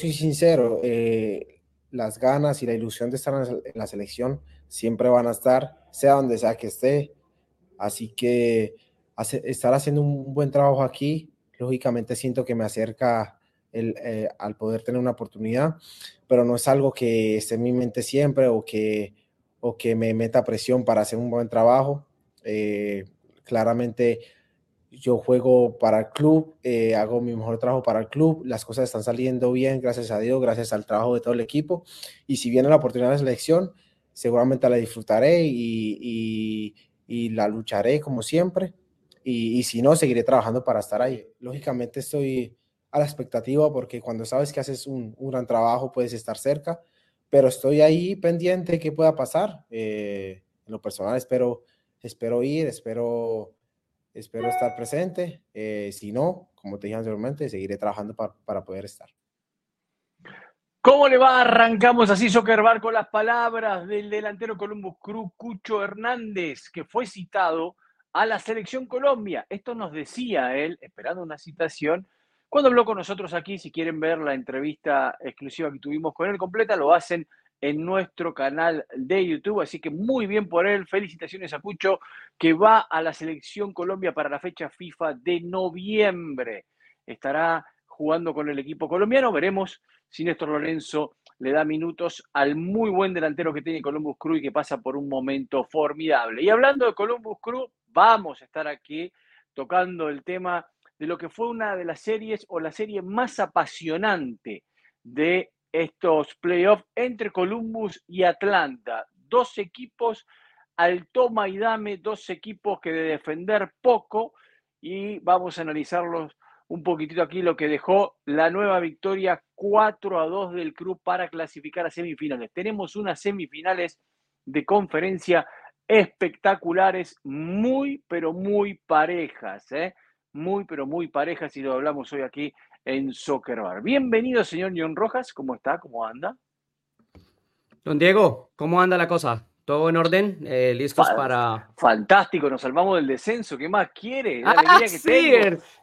soy sincero, eh, las ganas y la ilusión de estar en la selección siempre van a estar, sea donde sea que esté. Así que estar haciendo un buen trabajo aquí, lógicamente siento que me acerca eh, al poder tener una oportunidad, pero no es algo que esté en mi mente siempre o que, o que me meta presión para hacer un buen trabajo. Eh, claramente yo juego para el club, eh, hago mi mejor trabajo para el club, las cosas están saliendo bien, gracias a Dios, gracias al trabajo de todo el equipo. Y si viene la oportunidad de selección, seguramente la disfrutaré y, y, la lucharé como siempre. Y, y, si no, seguiré trabajando para estar ahí. Lógicamente estoy a la expectativa porque cuando sabes que haces un, un gran trabajo puedes estar cerca, pero estoy ahí pendiente de qué pueda pasar. Eh, en lo personal espero, espero ir, espero Espero estar presente. Eh, si no, como te dije anteriormente, seguiré trabajando para, poder estar. ¿Cómo le va? Arrancamos así Soccer Bar con las palabras del delantero Columbus Cruz, Cucho Hernández, que fue citado a la selección Colombia. Esto nos decía él, esperando una citación, cuando habló con nosotros aquí. Si quieren ver la entrevista exclusiva que tuvimos con él completa, lo hacen en nuestro canal de YouTube. Así que muy bien por él. Felicitaciones a Cucho, que va a la selección Colombia para la fecha FIFA de noviembre. Estará jugando con el equipo colombiano. Veremos si Néstor Lorenzo le da minutos al muy buen delantero que tiene Columbus Crew y que pasa por un momento formidable. Y hablando de Columbus Crew, vamos a estar aquí tocando el tema de lo que fue una de las series o la serie más apasionante de estos playoffs entre Columbus y Atlanta. Dos equipos al toma y dame, dos equipos que de defender poco y vamos a analizarlos un poquitito aquí lo que dejó la nueva victoria 4 a 2 del club para clasificar a semifinales. Tenemos unas semifinales de conferencia espectaculares, muy, pero muy parejas, ¿eh? muy, pero muy parejas y lo hablamos hoy aquí en Soccer Bar. Bienvenido, señor John Rojas. ¿Cómo está? ¿Cómo anda? Don Diego, ¿cómo anda la cosa? ¿Todo en orden? Eh, ¿Listos para...? Fantástico, nos salvamos del descenso. ¿Qué más quiere? La ah, que sí,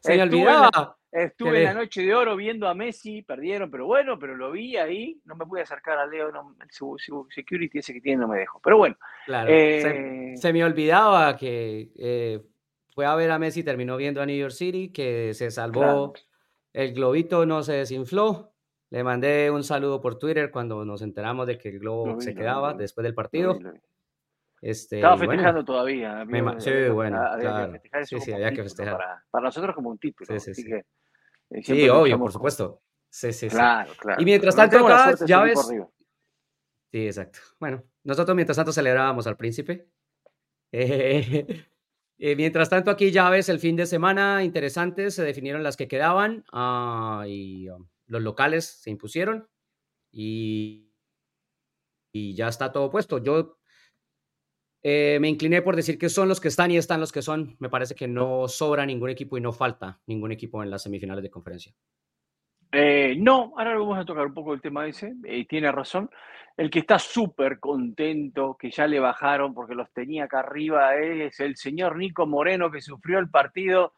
Se me olvidaba. Estuve en la noche de oro viendo a Messi, perdieron, pero bueno, pero lo vi ahí, no me pude acercar a Leo, no, el security ese que tiene no me dejó, pero bueno. Claro, se, eh, me olvidaba que eh, fue a ver a Messi, terminó viendo a New York City, que se salvó el globito no se desinfló. Le mandé un saludo por Twitter cuando nos enteramos de que el globo se quedaba después del partido. Este, Estaba festejando todavía. sí, bueno, claro. sí, sí, había que festejar. Para, nosotros como un título. Sí, sí, eh, sí. obvio, por supuesto. Sí, sí, claro, claro. Y mientras tanto, acá, ya ves. Sí, exacto. Bueno, nosotros mientras tanto celebrábamos al príncipe. Eh, eh, mientras tanto, aquí ya ves el fin de semana interesante, se definieron las que quedaban ah, y um, los locales se impusieron y, ya está todo puesto. Yo eh, me incliné por decir que son los que están y están los que son. Me parece que no sobra ningún equipo y no falta ningún equipo en las semifinales de conferencia. Eh, no, ahora vamos a tocar un poco el tema ese, y tiene razón. El que está súper contento, que ya le bajaron porque los tenía acá arriba, es el señor Nico Moreno que sufrió el partido.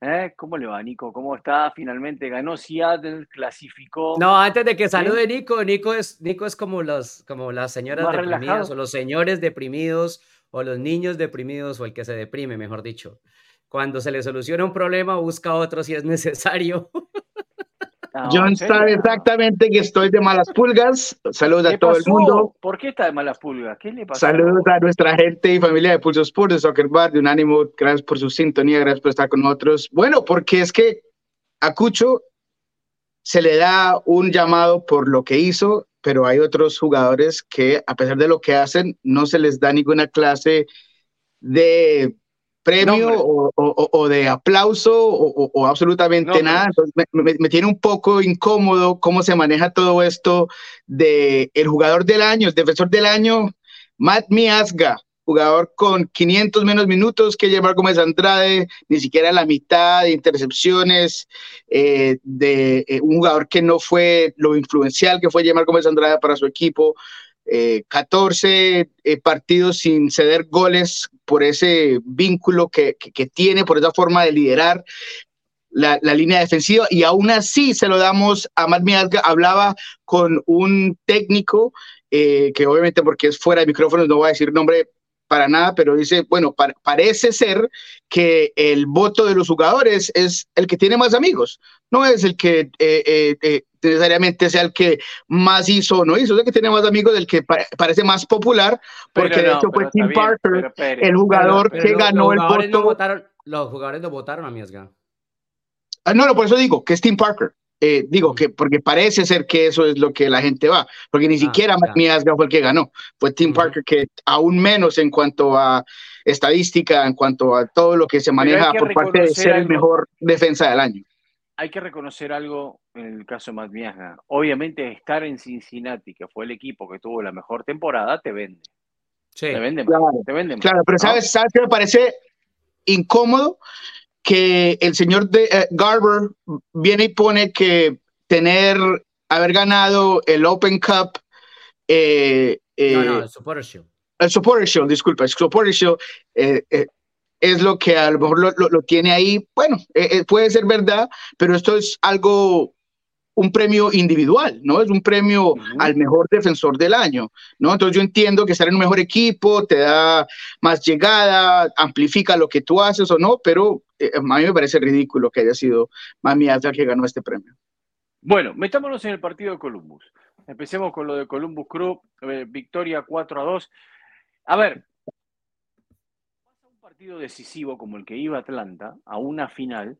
¿Eh? ¿Cómo le va, Nico? ¿Cómo está? Finalmente ganó Seattle, clasificó. No, antes de que salude Nico, Nico es, Nico es como, los, como las señoras deprimidas o los señores deprimidos o los niños deprimidos o el que se deprime, mejor dicho. Cuando se le soluciona un problema, busca otro si es necesario. John sabe exactamente que estoy de malas pulgas. Saludos a todo el mundo. ¿Por qué está de malas pulgas? ¿Qué le pasó? Saludos a nuestra gente y familia de Pulso Sport, de Soccer Bar, de Unánimo. Gracias por su sintonía, gracias por estar con nosotros. Bueno, porque es que a Cucho se le da un llamado por lo que hizo, pero hay otros jugadores que, a pesar de lo que hacen, no se les da ninguna clase de premio o, de aplauso o, absolutamente nada. Entonces me, tiene un poco incómodo cómo se maneja todo esto de el jugador del año, el defensor del año, Matt Miasga, jugador con 500 menos minutos que llevar Gómez Andrade, ni siquiera la mitad de intercepciones, eh, de eh, un jugador que no fue lo influencial que fue Yemar Gómez Andrade para su equipo. 14 eh, eh, partidos sin ceder goles por ese vínculo que, tiene, por esa forma de liderar. la, línea defensiva y aún así se lo damos a Matt Miazga. Hablaba con un técnico eh, que obviamente porque es fuera de micrófono no voy a decir nombre para nada, pero dice, bueno, parece ser que el voto de los jugadores es el que tiene más amigos, no es el que eh, eh, necesariamente sea el que más hizo o no hizo, el que tiene más amigos, del que parece más popular, porque de hecho fue Tim Parker, el jugador que ganó el voto. los jugadores no votaron a Miasga. Ah, no, no, por eso digo que es Tim Parker. Eh, digo que porque parece ser que eso es lo que la gente va, porque ni ah, siquiera Matt Miasga fue el que ganó, fue Tim Parker que aún menos en cuanto a estadística, en cuanto a todo lo que se maneja por parte de ser el mejor defensa del año. Hay que reconocer algo en el caso de Matt Miasga. Obviamente estar en Cincinnati, que fue el equipo que tuvo la mejor temporada, te vende. Sí. Te vende, claro, te vende claro pero ¿sabes, ¿sabes qué me parece incómodo? que el señor de, eh, Garber viene y pone que tener, haber ganado el Open Cup. Eh, no, no, eh, el Supporter Shield. El Supporter Shield, disculpa, el Supporter Shield es lo que a lo mejor lo, lo tiene ahí. Bueno, puede ser verdad, pero esto es algo un premio individual, ¿no? Es un premio al mejor defensor del año, ¿no? Entonces yo entiendo que estar en un mejor equipo te da más llegada, amplifica lo que tú haces o no, pero eh, a mí me parece ridículo que haya sido Mami Ata que ganó este premio. Bueno, metámonos en el partido de Columbus. Empecemos con lo de Columbus Crew, eh, victoria 4 a 2. A ver, partido decisivo como el que iba Atlanta a una final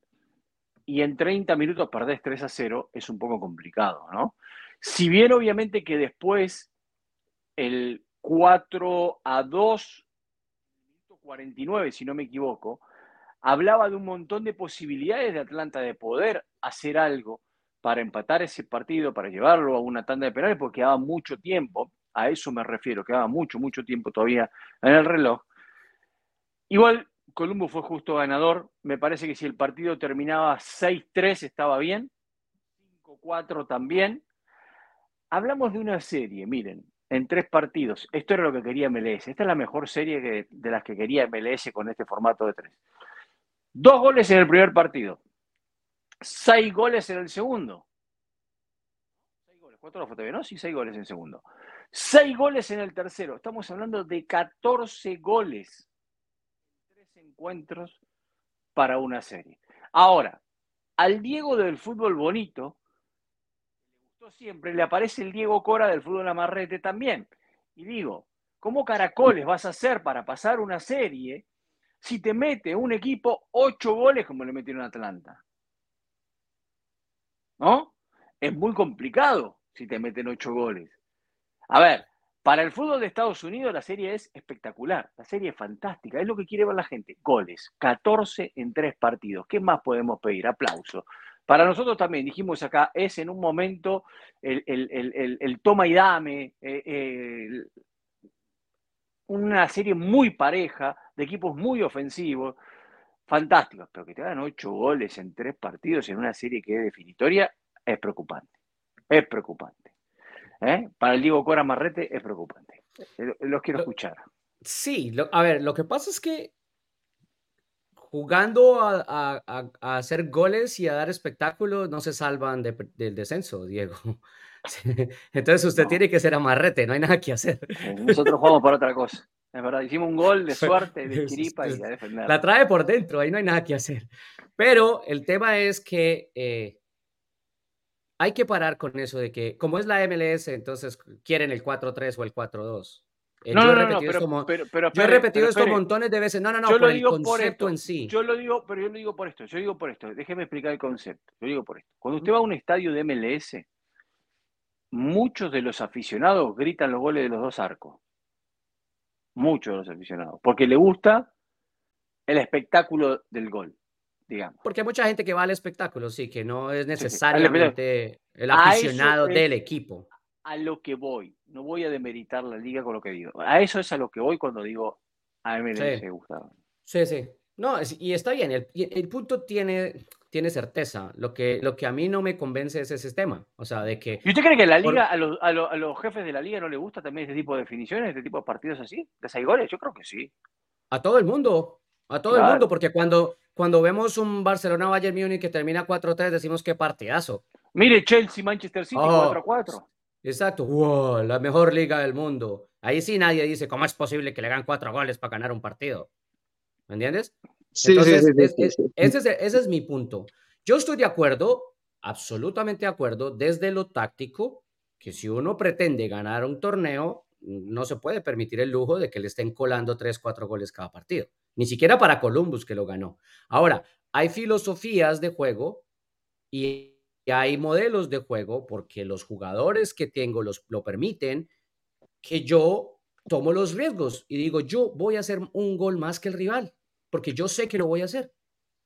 y en 30 minutos perdés 3 a 0, es un poco complicado, ¿no? Si bien obviamente que después el 4 a 2, 49, si no me equivoco, hablaba de un montón de posibilidades de Atlanta de poder hacer algo para empatar ese partido, para llevarlo a una tanda de penales, porque quedaba mucho tiempo, a eso me refiero, quedaba mucho, mucho tiempo todavía en el reloj. Igual Columbo fue justo ganador. Me parece que si el partido terminaba 6-3 estaba bien. 5-4 también. Hablamos de una serie, miren, en tres partidos. Esto era lo que quería MLS. Esta es la mejor serie de las que quería MLS con este formato de tres. Dos goles en el primer partido. Seis goles en el segundo. Seis goles. Cuatro fue ¿no? Sí, seis goles en el segundo. Seis goles en el tercero. Estamos hablando de 14 goles encuentros para una serie. Ahora, al Diego del fútbol bonito, le gustó siempre, le aparece el Diego Cora del fútbol amarrete también. Y digo, ¿cómo caracoles vas a hacer para pasar una serie si te mete un equipo ocho goles como le metieron a Atlanta? ¿No? Es muy complicado si te meten ocho goles. A ver, para el fútbol de Estados Unidos la serie es espectacular, la serie es fantástica, es lo que quiere ver la gente. Goles, 14 en tres partidos. ¿Qué más podemos pedir? Aplauso. Para nosotros también, dijimos acá, es en un momento el, toma y dame, eh, una serie muy pareja, de equipos muy ofensivos, fantásticos, pero que te hagan ocho goles en tres partidos en una serie que es definitoria, es preocupante, es preocupante. ¿Eh? Para el Diego Cora Marrete es preocupante. Eh, los quiero escuchar. Sí, a ver, lo que pasa es que jugando a, hacer goles y a dar espectáculos no se salvan del descenso, Diego. Entonces usted tiene que ser amarrete, no hay nada que hacer. Eh, nosotros jugamos por otra cosa. Es verdad, hicimos un gol de suerte, de chiripa y a defender. La trae por dentro, ahí no hay nada que hacer. Pero el tema es que hay que parar con eso de que, como es la MLS, entonces quieren el 4-3 o el 4-2. Eh, no, yo, he no, esto, pero, pero, yo he repetido esto montones de veces. No, no, no, yo por lo digo el concepto en sí. Yo lo digo, pero yo lo digo por esto. Yo digo por esto. Déjeme explicar el concepto. Yo digo por esto. Cuando usted va a un estadio de MLS, muchos de los aficionados gritan los goles de los dos arcos. Muchos de los aficionados. Porque le gusta el espectáculo del gol. Porque hay mucha gente que va al espectáculo, sí, que no es necesariamente el aficionado del equipo. A lo que voy, no voy a demeritar la liga con lo que digo. A eso es a lo que voy cuando digo a mí me gusta. Sí, sí. No, y está bien, el, punto tiene, tiene certeza. Lo que, lo que a mí no me convence es ese sistema. O sea, de que. ¿Y usted cree que la liga, a, los, a, los jefes de la liga no le gusta también este tipo de definiciones, este tipo de partidos así? ¿De seis goles? Yo creo que sí. A todo el mundo. A todo el mundo, porque cuando, cuando vemos un Barcelona-Bayern Múnich que termina 4-3, decimos qué partidazo. Mire, Chelsea-Manchester City 4-4. Exacto, wow, la mejor liga del mundo. Ahí sí nadie dice cómo es posible que le hagan cuatro goles para ganar un partido. ¿Me entiendes? Sí, Entonces, sí, sí, ese, es, ese es mi punto. Yo estoy de acuerdo, absolutamente de acuerdo, desde lo táctico, que si uno pretende ganar un torneo, no se puede permitir el lujo de que le estén colando tres, cuatro goles cada partido. Ni siquiera para Columbus, que lo ganó. Ahora, hay filosofías de juego y hay modelos de juego porque los jugadores que tengo los, lo permiten que yo tomo los riesgos y digo, yo voy a hacer un gol más que el rival, porque yo sé que lo voy a hacer.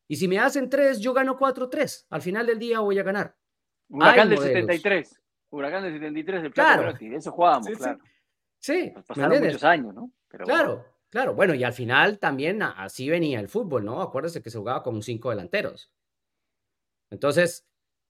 Y si me hacen tres, yo gano 4-3. Al final del día voy a ganar. Huracán del 73. Huracán del 73 del claro. Eso jugábamos, claro. Sí, pasaron muchos años, ¿no? claro, claro. Bueno, y al final también así venía el fútbol, ¿no? Acuérdese que se jugaba con cinco delanteros. Entonces,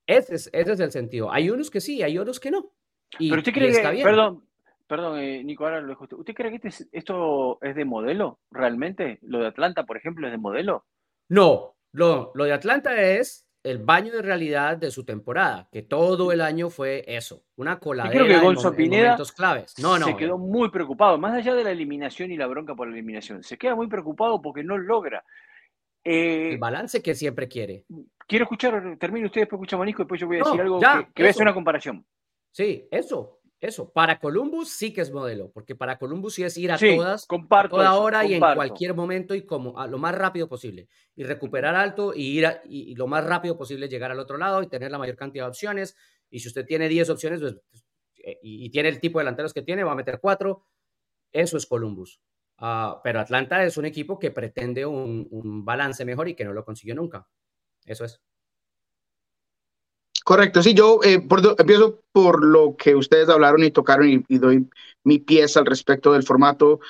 ese es, ese es el sentido. Hay unos que sí, hay otros que no. Y, Pero usted cree que, perdón, perdón, eh, Nico, ahora lo dejo usted. ¿Usted cree que este esto es de modelo realmente? ¿Lo de Atlanta, por ejemplo, es de modelo? No, lo, lo de Atlanta es el baño de realidad de su temporada, que todo el año fue eso, una coladera creo que Gonzo Pineda claves. No, no. Se quedó muy preocupado, más allá de la eliminación y la bronca por la eliminación, se queda muy preocupado porque no logra. Eh, el balance que siempre quiere. Quiero escuchar, termine usted, después escucha Manisco, después yo voy a decir algo que, que a una comparación. Sí, eso, eso. Para Columbus sí que es modelo, porque para Columbus sí es ir a todas, a toda hora y en cualquier momento y como a lo más rápido posible. Y recuperar alto y ir y, lo más rápido posible llegar al otro lado y tener la mayor cantidad de opciones. Y si usted tiene 10 opciones pues, eh, y, tiene el tipo de delanteros que tiene, va a meter 4. Eso es Columbus. Ah, pero Atlanta es un equipo que pretende un, un balance mejor y que no lo consiguió nunca. Eso es. Correcto, sí, yo eh, empiezo por lo que ustedes hablaron y tocaron y, doy mi pieza al respecto del formato.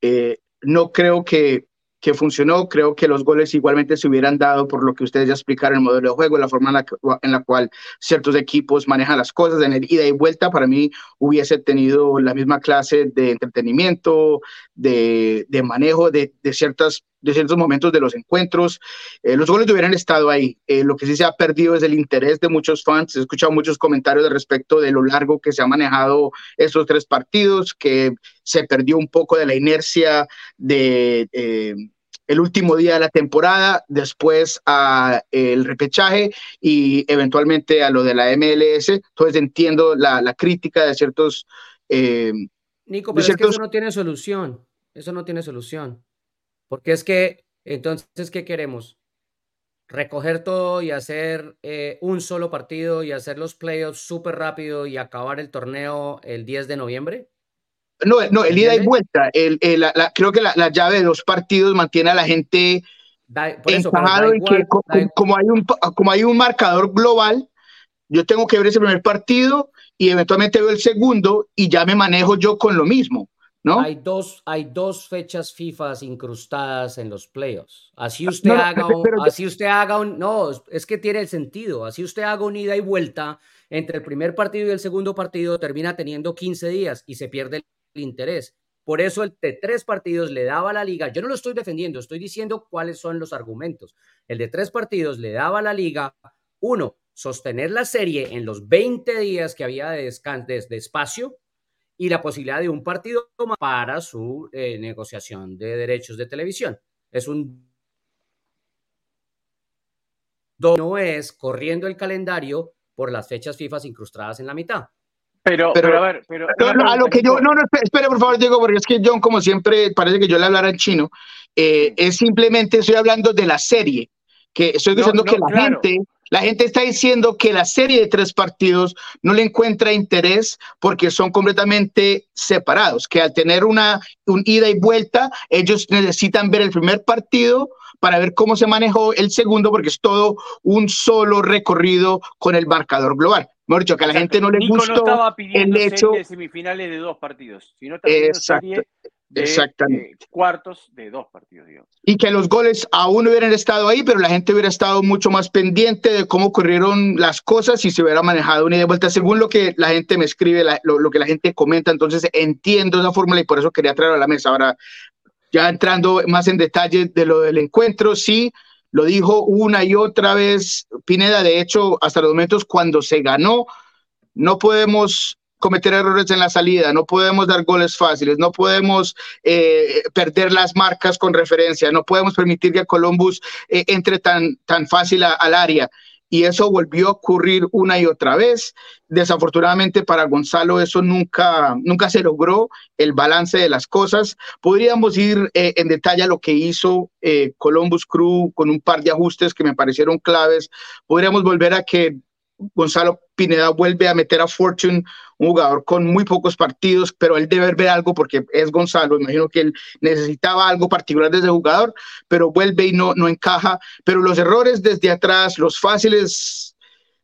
Eh, no creo que que funcionó. Creo que los goles igualmente se hubieran dado por lo que ustedes ya explicaron, el modelo de juego, la forma en la, cual ciertos equipos manejan las cosas, en el ida y vuelta, para mí hubiese tenido la misma clase de entretenimiento, de, manejo de, ciertas de ciertos momentos de los encuentros. Eh, los goles hubieran estado ahí. Eh, lo que sí se ha perdido es el interés de muchos fans. He escuchado muchos comentarios al respecto de lo largo que se ha manejado estos tres partidos, que se perdió un poco de la inercia de... Eh, el último día de la temporada, después a el repechaje y eventualmente a lo de la MLS. Entonces entiendo la, crítica de ciertos... Nico, pero es que eso no tiene solución. Eso no tiene solución. Porque es que, entonces, ¿qué queremos? Recoger todo y hacer eh, un solo partido y hacer los playoffs súper rápido y acabar el torneo el 10 de noviembre. No, no, el ida y vuelta. El, creo que la, llave de los partidos mantiene a la gente encajado en que como, hay un, como hay un marcador global, yo tengo que ver ese primer partido y eventualmente veo el segundo y ya me manejo yo con lo mismo. Hay dos, hay dos fechas FIFA incrustadas en los playoffs. Así usted haga un, así usted haga un, no, es que tiene el sentido. Así usted haga un ida y vuelta entre el primer partido y el segundo partido, termina teniendo 15 días y se pierde el interés. Por eso el de tres partidos le daba a la liga, yo no lo estoy defendiendo, estoy diciendo cuáles son los argumentos. El de tres partidos le daba a la liga, uno, sostener la serie en los 20 días que había de, de espacio, y la posibilidad de un partido para su eh, negociación de derechos de televisión. Es un no es corriendo el calendario por las fechas FIFA incrustadas en la mitad. Pero, pero, a ver, pero. a lo que yo. No, no, espere, por favor, Diego, porque es que John, como siempre, parece que yo le hablara en chino. Eh, es simplemente, estoy hablando de la serie. Que estoy diciendo que la gente la gente está diciendo que la serie de tres partidos no le encuentra interés porque son completamente separados, que al tener una un ida y vuelta, ellos necesitan ver el primer partido para ver cómo se manejó el segundo, porque es todo un solo recorrido con el marcador global. Mejor dicho, que a la gente no le gustó no estaba pidiendo el hecho. semifinales de dos partidos, sino serie Exactamente. Eh, cuartos de dos partidos, digamos. Y que los goles aún hubieran estado ahí, pero la gente hubiera estado mucho más pendiente de cómo ocurrieron las cosas si se hubiera manejado una ida de vuelta, según lo que la gente me escribe, lo, que la gente comenta. Entonces entiendo esa fórmula y por eso quería traerlo a la mesa. Ahora, ya entrando más en detalle de lo del encuentro, sí, Lo dijo una y otra vez Pineda, de hecho, hasta los momentos cuando se ganó, no podemos cometer errores en la salida, no podemos dar goles fáciles, no podemos eh, perder las marcas con referencia, no podemos permitir que Columbus eh, entre tan, tan fácil al área y eso volvió a ocurrir una y otra vez. Desafortunadamente para Gonzalo eso nunca, nunca se logró, el balance de las cosas. Podríamos ir eh, en detalle a lo que hizo eh, Columbus Crew con un par de ajustes que me parecieron claves. Podríamos volver a que Gonzalo Pineda vuelve a meter a Fortune, un jugador con muy pocos partidos, pero él debe ver algo porque es Gonzalo. Imagino que él necesitaba algo particular desde jugador, pero vuelve y no, no encaja. Pero los errores desde atrás, los fáciles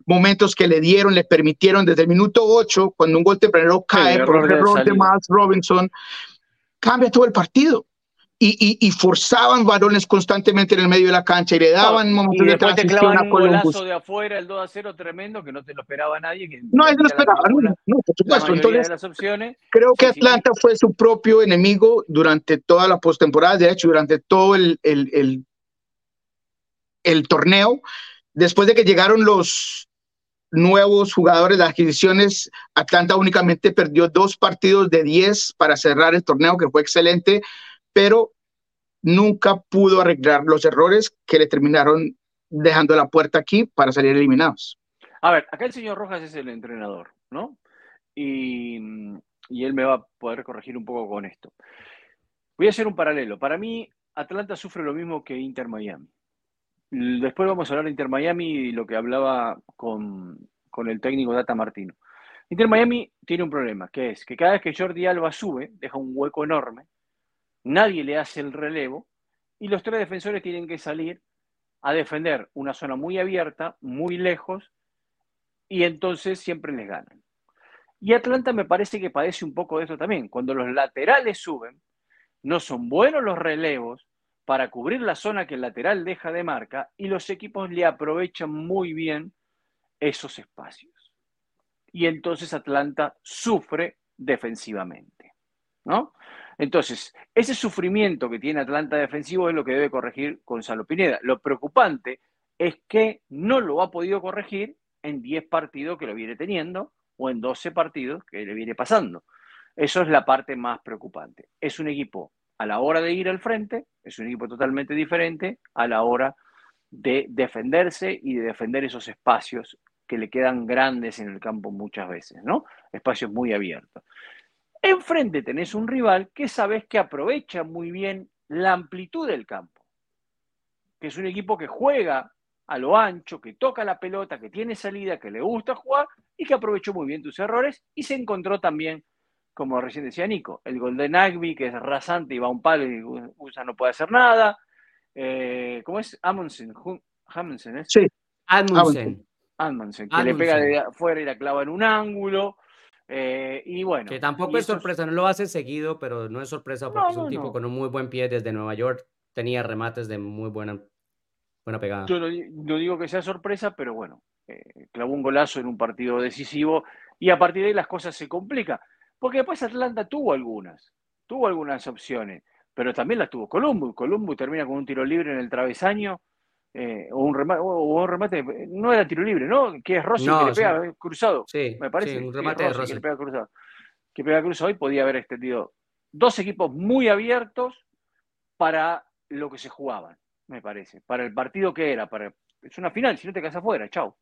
momentos que le dieron, le permitieron desde el minuto 8, cuando un gol tempranero cae por el error de Miles Robinson, cambia todo el partido y, forzaban varones constantemente en el medio de la cancha y le daban momentos de transición a Columbus. Un de afuera, el 2 a 0 tremendo, que no te lo esperaba nadie. no, no esperaba, no, por supuesto. Entonces, creo que Atlanta fue su propio enemigo durante toda la postemporada, de hecho, durante todo el, el, el, el torneo. Después de que llegaron los nuevos jugadores, las adquisiciones, Atlanta únicamente perdió dos partidos de 10 para cerrar el torneo, que fue excelente pero nunca pudo arreglar los errores que le terminaron dejando la puerta aquí para salir eliminados. A ver, acá el señor Rojas es el entrenador, ¿no? Y, y él me va a poder corregir un poco con esto. Voy a hacer un paralelo. Para mí, Atlanta sufre lo mismo que Inter Miami. Después vamos a hablar de Inter Miami y lo que hablaba con, con el técnico Data Martino. Inter Miami tiene un problema, que es que cada vez que Jordi Alba sube, deja un hueco enorme nadie le hace el relevo y los tres defensores tienen que salir a defender una zona muy abierta, muy lejos, y entonces siempre les ganan. Y Atlanta me parece que padece un poco de eso también. Cuando los laterales suben, no son buenos los relevos para cubrir la zona que el lateral deja de marca y los equipos le aprovechan muy bien esos espacios. Y entonces Atlanta sufre defensivamente. ¿no? Entonces, ese sufrimiento que tiene Atlanta defensivo es lo que debe corregir Gonzalo Pineda. Lo preocupante es que no lo ha podido corregir en 10 partidos que lo viene teniendo o en 12 partidos que le viene pasando. Eso es la parte más preocupante. Es un equipo a la hora de ir al frente, es un equipo totalmente diferente a la hora de defenderse y de defender esos espacios que le quedan grandes en el campo muchas veces, ¿no? Espacios muy abiertos. Enfrente tenés un rival que sabes que aprovecha muy bien la amplitud del campo, que es un equipo que juega a lo ancho, que toca la pelota, que tiene salida, que le gusta jugar y que aprovechó muy bien tus errores y se encontró también, como recién decía Nico, el gol de Nagby, que es rasante y va a un palo y USA no puede hacer nada. Eh, ¿Cómo es? Amundsen. Amundsen, ¿eh? Sí. Amundsen. Amundsen, que le pega de afuera y la clava en un ángulo. Eh, y bueno. Que tampoco es sorpresa, no lo hace seguido, pero no es sorpresa porque es un tipo con un muy buen pie desde Nueva York. Tenía remates de muy buena, buena pegada. Yo no, digo que sea sorpresa, pero bueno, eh, clavó un golazo en un partido decisivo y a partir de ahí las cosas se complican. Porque después Atlanta tuvo algunas, tuvo algunas opciones, pero también las tuvo Columbus. Columbus termina con un tiro libre en el travesaño eh, o, un remate, o un remate, no era tiro libre, ¿no? Que es Rossi que le pega cruzado. Sí, me parece. un remate de Rossi, Que le pega cruzado. Que pega cruzado y podía haber extendido dos equipos muy abiertos para lo que se jugaban, me parece. Para el partido que era. Para... Es una final, si no te quedas afuera, chao.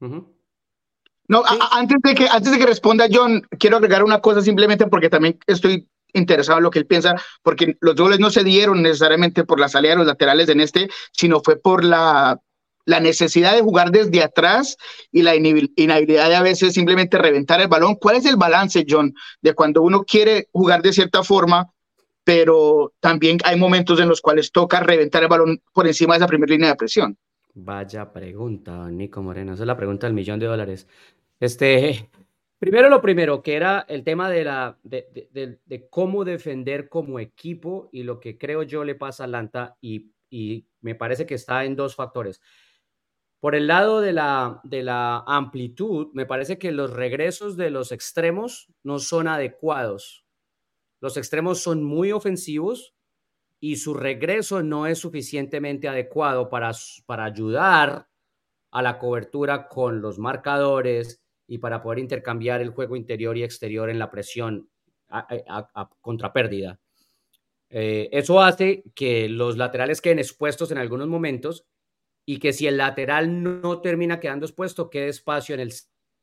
No, antes, de que, antes de que responda John, quiero agregar una cosa simplemente porque también estoy interesado en lo que él piensa, porque los goles no se dieron necesariamente por la salida de los laterales en este, sino fue por la, la necesidad de jugar desde atrás y la inhabilidad de a veces simplemente reventar el balón. ¿Cuál es el balance, John, de cuando uno quiere jugar de cierta forma, pero también hay momentos en los cuales toca reventar el balón por encima de esa primera línea de presión? Vaya pregunta, Nico Moreno. Esa es la pregunta del millón de dólares. Este, Primero lo primero, que era el tema de, la, de, cómo defender como equipo y lo que creo yo le pasa a Atlanta y, y me parece que está en dos factores. Por el lado de la, de la amplitud, me parece que los regresos de los extremos no son adecuados. Los extremos son muy ofensivos y su regreso no es suficientemente adecuado para, para ayudar a la cobertura con los marcadores y para poder intercambiar el juego interior y exterior en la presión a, pérdida. Eh, eso hace que los laterales queden expuestos en algunos momentos y que si el lateral no termina quedando expuesto, quede espacio en el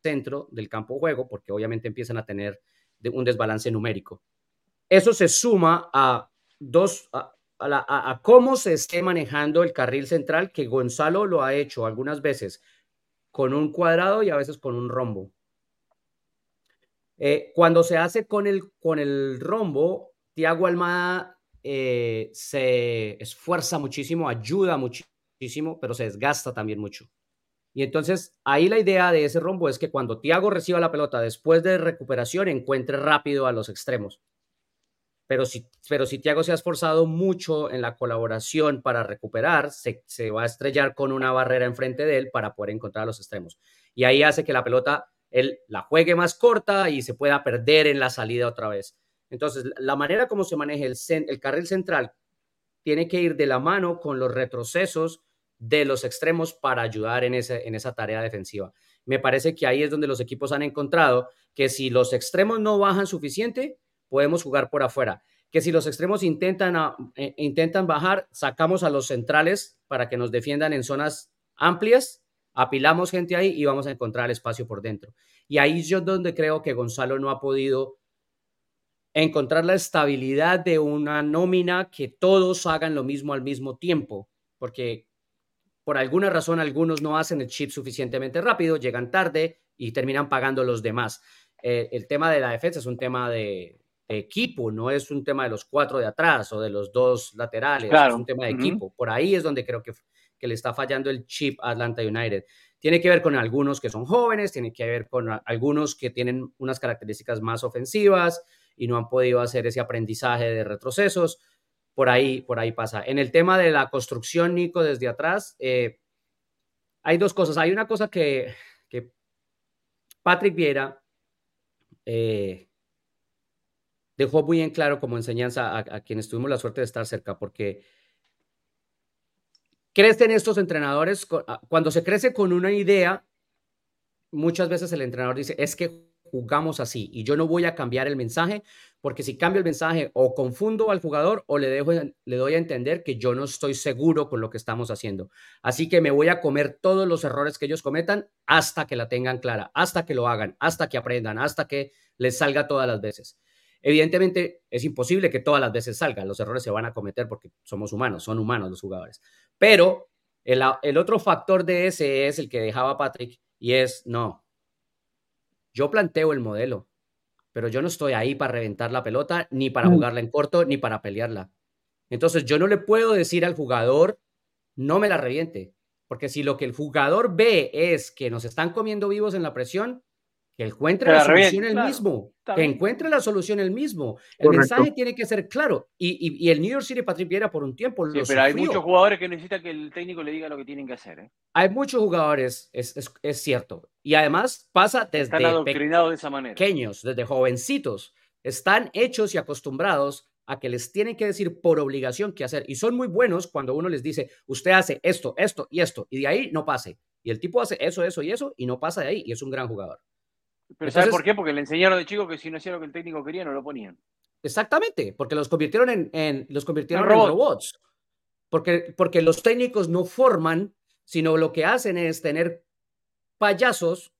centro del campo de juego, porque obviamente empiezan a tener un desbalance numérico. Eso se suma a dos, a, cómo se esté manejando el carril central, que Gonzalo lo ha hecho algunas veces con un cuadrado y a veces con un rombo. Eh, cuando se hace con el, con el rombo, Tiago Almada eh, se esfuerza muchísimo, ayuda muchísimo, pero se desgasta también mucho. Y entonces ahí la idea de ese rombo es que cuando Tiago reciba la pelota después de recuperación, encuentre rápido a los extremos. Pero si, pero si Tiago se ha esforzado mucho en la colaboración para recuperar, se, va a estrellar con una barrera enfrente de él para poder encontrar a los extremos. Y ahí hace que la pelota él la juegue más corta y se pueda perder en la salida otra vez. Entonces, la manera como se maneja el, el carril central tiene que ir de la mano con los retrocesos de los extremos para ayudar en, ese, en esa tarea defensiva. Me parece que ahí es donde los equipos han encontrado que si los extremos no bajan suficiente, podemos jugar por afuera. Que si los extremos intentan, eh, intentan bajar, sacamos a los centrales para que nos defiendan en zonas amplias apilamos gente ahí y vamos a encontrar el espacio por dentro. Y ahí es yo donde creo que Gonzalo no ha podido encontrar la estabilidad de una nómina que todos hagan lo mismo al mismo tiempo, porque por alguna razón algunos no hacen el chip suficientemente rápido, llegan tarde y terminan pagando los demás. Eh, el tema de la defensa es un tema de, equipo, no es un tema de los cuatro de atrás o de los dos laterales, es un tema de equipo. Por ahí es donde creo que que le está fallando el chip a Atlanta United. Tiene que ver con algunos que son jóvenes, tiene que ver con algunos que tienen unas características más ofensivas y no han podido hacer ese aprendizaje de retrocesos. Por ahí, por ahí pasa. En el tema de la construcción, Nico, desde atrás, eh, hay dos cosas. Hay una cosa que, Patrick Viera eh, dejó muy en claro como enseñanza a, a quienes tuvimos la suerte de estar cerca, porque crecen estos entrenadores, ah, cuando se crece con una idea, muchas veces el entrenador dice, es que jugamos así y yo no voy a cambiar el mensaje porque si cambio el mensaje o confundo al jugador o le, dejo, le doy a entender que yo no estoy seguro con lo que estamos haciendo. Así que me voy a comer todos los errores que ellos cometan hasta que la tengan clara, hasta que lo hagan, hasta que aprendan, hasta que les salga todas las veces. Evidentemente es imposible que todas las veces salgan, los errores se van a cometer porque somos humanos, son humanos los jugadores. Pero el, otro factor de ese es el que dejaba Patrick y es, no, yo planteo el modelo, pero yo no estoy ahí para reventar la pelota, ni para jugarla en corto, ni para pelearla. Entonces yo no le puedo decir al jugador, no me la reviente, porque si lo que el jugador ve es que nos están comiendo vivos en la presión, que encuentre la, solución el mismo, que encuentre la solución el mismo. El mensaje tiene que ser claro. Y, el New York City Patrick Vieira por un tiempo sí, pero hay muchos jugadores que necesitan que el técnico le diga lo que tienen que hacer. ¿eh? Hay muchos jugadores, es, es, cierto. Y además pasa desde están de esa manera. pequeños, desde jovencitos. Están hechos y acostumbrados a que les tienen que decir por obligación qué hacer. Y son muy buenos cuando uno les dice, usted hace esto, esto y esto, y de ahí no pase. Y el tipo hace eso, eso y eso, y no pasa de ahí, y es un gran jugador. ¿Pero ¿sabes por qué? Porque le enseñaron de chico que si no hacía lo que el técnico quería, no lo ponían. Exactamente, porque los convirtieron en, los convirtieron en, robots. Porque, porque los técnicos no forman, sino lo que hacen es tener payasos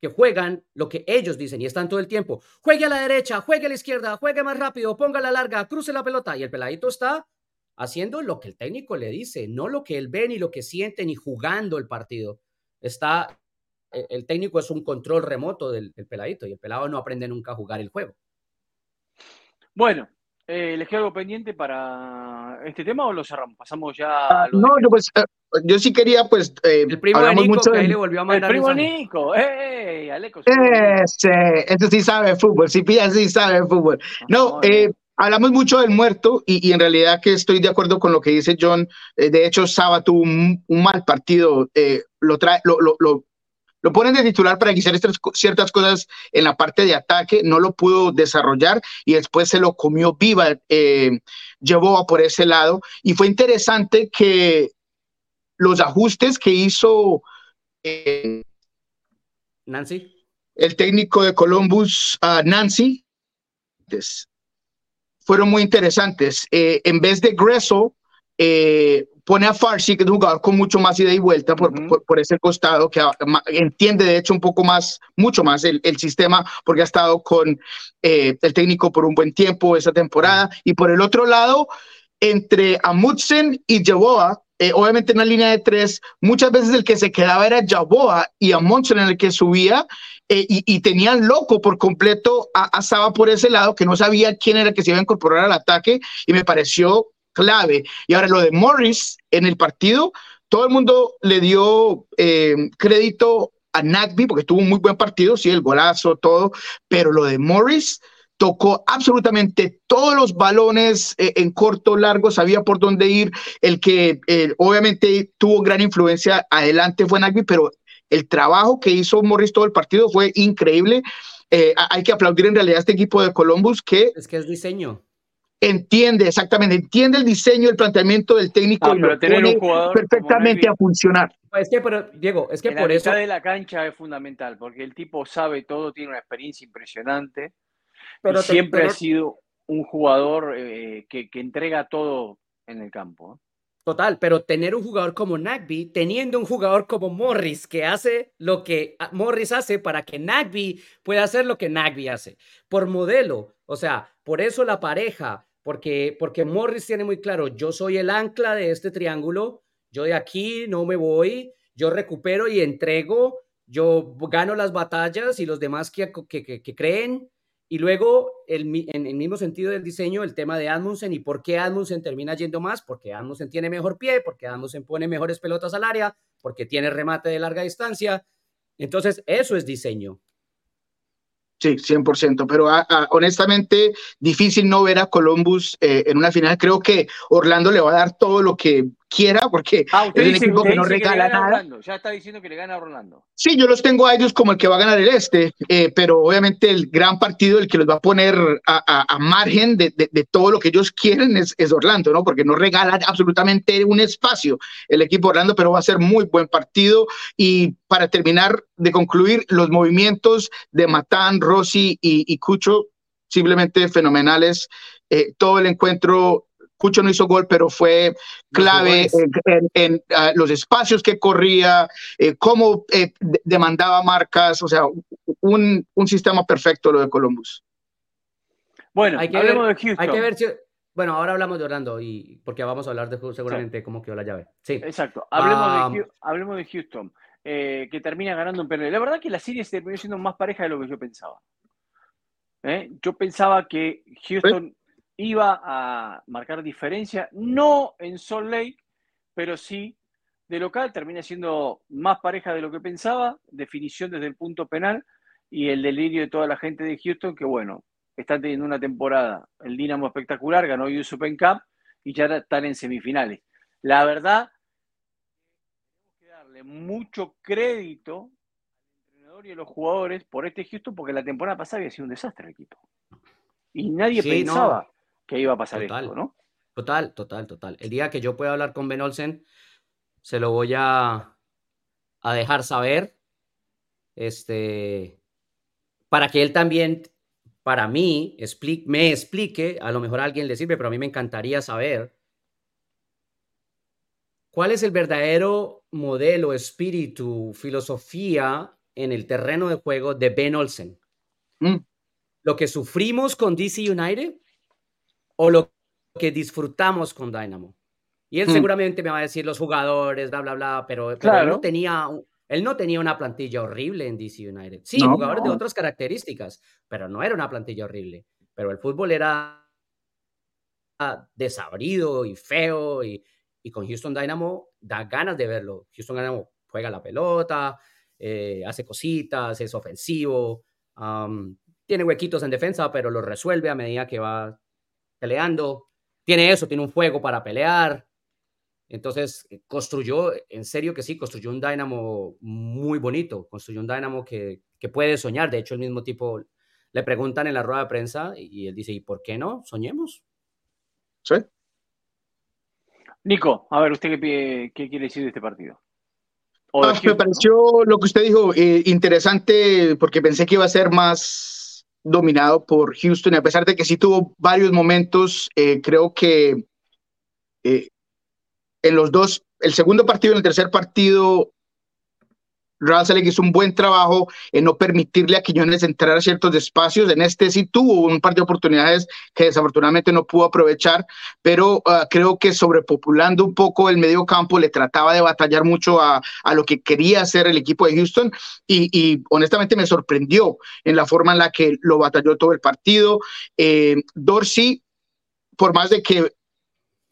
que juegan lo que ellos dicen y están todo el tiempo. Juegue a la derecha, juegue a la izquierda, juegue más rápido, ponga la larga, cruce la pelota. Y el peladito está haciendo lo que el técnico le dice, no lo que él ve ni lo que siente ni jugando el partido. Está el técnico es un control remoto del, peladito y el pelado no aprende nunca a jugar el juego. Bueno, eh, ¿les queda algo pendiente para este tema o lo cerramos? Pasamos ya a No, yo, pues, eh, yo sí quería, pues. Eh, el primo de Nico, que ahí le volvió a mandar. El primo Nico, ¡eh! Aleco, Ese, eso sí sabe fútbol, si pilla, sí sabe fútbol. No, eh, hablamos mucho del muerto y, en realidad que estoy de acuerdo con lo que dice John. de hecho, Saba tuvo un, mal partido. lo, trae, lo, lo, lo ponen de titular para que hiciera ciertas cosas en la parte de ataque, no lo pudo desarrollar y después se lo comió viva eh, llevó por ese lado. Y fue interesante que los ajustes que hizo eh, Nancy, el técnico de Columbus, Nancy, fueron muy interesantes. Eh, en vez de Gresso, eh, pone a Farsi, que es un jugador con mucho más ida y vuelta por, por, ese costado, que entiende de hecho un poco más, mucho más el, el sistema, porque ha estado con eh, el técnico por un buen tiempo esa temporada. Y por el otro lado, entre Amundsen y Jaboa, eh, obviamente en la línea de tres, muchas veces el que se quedaba era Jaboa y Amundsen en el que subía. y, y, tenían loco por completo a, a Saba por ese lado, que no sabía quién era que se iba a incorporar al ataque, y me pareció clave. Y ahora lo de Morris en el partido, todo el mundo le dio eh, crédito a Nagby porque tuvo un muy buen partido, sí, el golazo, todo, pero lo de Morris tocó absolutamente todos los balones eh, en corto, largo, sabía por dónde ir. El que eh, obviamente tuvo gran influencia adelante fue Nagby, pero el trabajo que hizo Morris todo el partido fue increíble. hay que aplaudir en realidad a este equipo de Columbus que... Es que es diseño entiende exactamente, entiende el diseño, el planteamiento del técnico ah, y lo pone perfectamente a funcionar. Es que, pero, Diego, es que por la eso. de la cancha es fundamental, porque el tipo sabe todo, tiene una experiencia impresionante. Pero siempre ha sido un jugador eh, que, que, entrega todo en el campo. Total, pero tener un jugador como Nagby, teniendo un jugador como Morris que hace lo que Morris hace para que Nagby pueda hacer lo que Nagby hace. Por modelo, o sea, por eso la pareja porque, porque Morris tiene muy claro, yo soy el ancla de este triángulo, yo de aquí no me voy, yo recupero y entrego, yo gano las batallas y los demás que, que, creen. Y luego, el, en el mismo sentido del diseño, el tema de Admundsen y por qué Admundsen termina yendo más, porque Admundsen tiene mejor pie, porque Admundsen pone mejores pelotas al área, porque tiene remate de larga distancia. Entonces, eso es diseño. Sí, 100%, pero ah, ah, honestamente difícil no ver a Columbus eh, en una final. Creo que Orlando le va a dar todo lo que quiera, porque ah, es un equipo que no regala nada. Ya está diciendo que le gana a Orlando. Sí, yo los tengo a ellos como el que va a ganar el este, eh, pero obviamente el gran partido, el que los va a poner a, margen de, todo lo que ellos quieren es, Orlando, ¿no? Porque no regala absolutamente un espacio el equipo Orlando, pero va a ser muy buen partido. Y para terminar de concluir, los movimientos de Matán, Rossi y, Cucho, simplemente fenomenales. Eh, todo el encuentro Cucho no hizo gol, pero fue clave en, ah, los espacios que corría, eh, cómo eh, demandaba marcas, o sea, un, sistema perfecto lo de Columbus. Bueno, hay que hablemos de Houston. Hay que ver si, bueno, ahora hablamos de Orlando y porque vamos a hablar de seguramente cómo quedó la llave. Sí. Exacto. Hablemos, de, hablemos de Houston, eh, que termina ganando un penal. La verdad que la serie se terminó siendo más pareja de lo que yo pensaba. Yo pensaba que Houston iba a marcar diferencia, no en Salt Lake, pero sí de local, termina siendo más pareja de lo que pensaba, definición desde el punto penal y el delirio de toda la gente de Houston, que bueno, están teniendo una temporada, el Dinamo espectacular, ganó US Open Cup y ya están en semifinales. La verdad, tenemos que darle mucho crédito al entrenador y a los jugadores por este Houston, porque la temporada pasada había sido un desastre el equipo. Y nadie pensaba que iba a pasar total, esto, ¿no? Total, total, total. El día que yo pueda hablar con Ben Olsen, se lo voy a, a dejar saber. Este, para que él también, para mí, me explique, a lo mejor a alguien le sirve, pero a mí me encantaría saber cuál es el verdadero modelo, espíritu, filosofía en el terreno de juego de Ben Olsen. Mm. Lo que sufrimos con DC United o lo que disfrutamos con Dynamo. Y él hmm. seguramente me va a decir los jugadores, bla, bla, bla, pero, él, no tenía, él no tenía una plantilla horrible en DC United. Sí, jugadores de otras características, pero no era una plantilla horrible. Pero el fútbol era desabrido y feo y, y con Houston Dynamo da ganas de verlo. Houston Dynamo juega la pelota, eh, hace cositas, es ofensivo, tiene huequitos en defensa, pero lo resuelve a medida que va peleando. Tiene eso, tiene un fuego para pelear. Entonces, construyó, en serio que sí, construyó un Dynamo muy bonito, construyó un Dynamo que, que puede soñar. De hecho, el mismo tipo le preguntan en la rueda de prensa y él dice, ¿y por qué no? Soñemos. Sí. Nico, a ver, ¿usted qué, qué quiere decir de este partido? Ah, me pareció lo que usted dijo eh, interesante porque pensé que iba a ser más dominado por Houston, a pesar de que sí tuvo varios momentos, eh, creo que eh, en los dos, el segundo partido y el tercer partido, Salt hizo un buen trabajo en no permitirle a Quiñones entrar a ciertos espacios. En este sí tuvo un par de oportunidades que desafortunadamente no pudo aprovechar, pero ah, creo que sobrepopulando un poco el medio campo le trataba de batallar mucho a, lo que quería hacer el equipo de Houston y, honestamente me sorprendió en la forma en la que lo batalló todo el partido. Eh, Dorsey, por más de que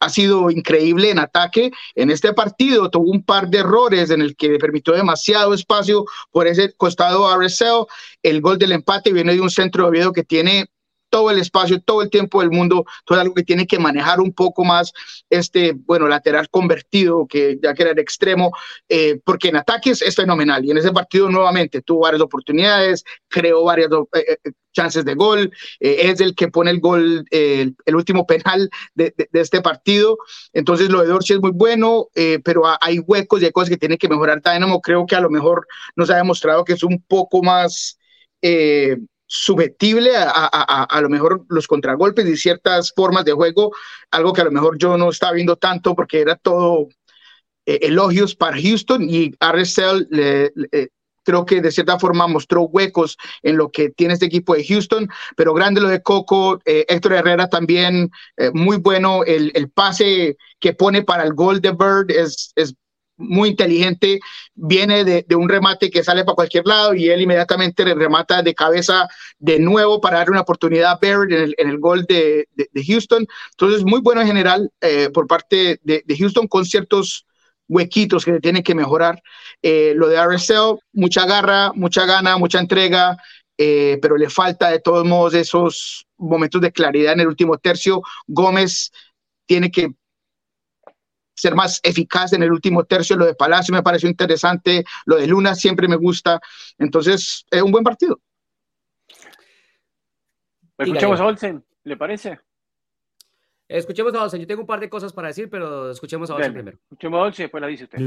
ha sido increíble en ataque. En este partido tuvo un par de errores en el que le permitió demasiado espacio por ese costado a RSL. El gol del empate viene de un centro de Oviedo que tiene todo el espacio, todo el tiempo del mundo, todo algo que tiene que manejar un poco más este, bueno, lateral convertido, que ya que era el extremo, eh, porque en ataques es fenomenal. Y en ese partido nuevamente tuvo varias oportunidades, creó varias eh, eh, chances de gol, es el que pone el gol, el último penal de, este partido. Entonces lo de Dorsey es muy bueno, pero hay huecos y hay cosas que tiene que mejorar Dynamo. Creo que a lo mejor nos ha demostrado que es un poco más... subjetible a, a, a, lo mejor los contragolpes y ciertas formas de juego, algo que a lo mejor yo no estaba viendo tanto porque era todo eh, elogios para Houston y RSL creo que de cierta forma mostró huecos en lo que tiene este equipo de Houston, pero grande lo de Coco, eh, Héctor Herrera también, eh, muy bueno, el, el, pase que pone para el gol de Bird es muy inteligente, viene de, un remate que sale para cualquier lado y él inmediatamente le remata de cabeza de nuevo para darle una oportunidad a Barrett en el, gol de, Houston. Entonces, muy bueno en general eh, por parte de, Houston con ciertos huequitos que tiene que mejorar. Eh, lo de RSL, mucha garra, mucha gana, mucha entrega, eh, pero le falta de todos modos esos momentos de claridad en el último tercio. Gómez tiene que ser más eficaz en el último tercio. Lo de Palacio me pareció interesante, lo de Luna siempre me gusta. Entonces, es un buen partido. Escuchemos a Olsen, ¿le parece? Escuchemos a Olsen. Yo tengo un par de cosas para decir, pero escuchemos a Olsen primero. Escuchemos a Olsen, después la dice usted.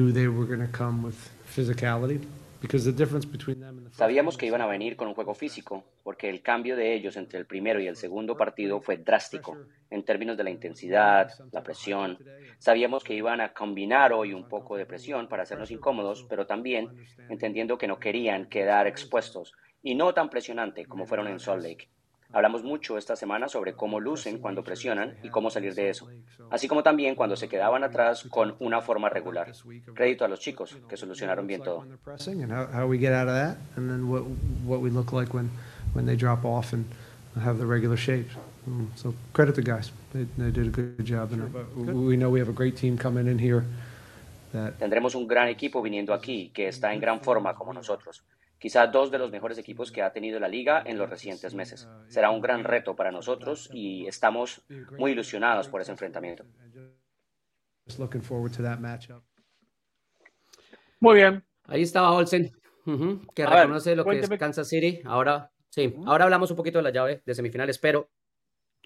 Sabíamos que iban a venir con un juego físico, porque el cambio de ellos entre el primero y el segundo partido fue drástico en términos de la intensidad, la presión. Sabíamos que iban a combinar hoy un poco de presión para hacernos incómodos, pero también entendiendo que no querían quedar expuestos y no tan presionante como fueron en Salt Lake. Hablamos mucho esta semana sobre cómo lucen cuando presionan y cómo salir de eso, así como también cuando se quedaban atrás con una forma regular. Crédito a los chicos que solucionaron bien todo. have the regular shape. Mm, so credit the guys. They, they did a good job. And we know we have a great team coming in here. Tendremos un gran equipo viniendo aquí que está en gran forma como nosotros quizá dos de los mejores equipos que ha tenido la liga en los recientes meses. Será un gran reto para nosotros y estamos muy ilusionados por ese enfrentamiento. Muy bien. Ahí estaba Olsen, que reconoce lo que es Kansas City. Ahora, sí, ahora hablamos un poquito de la llave de semifinales, pero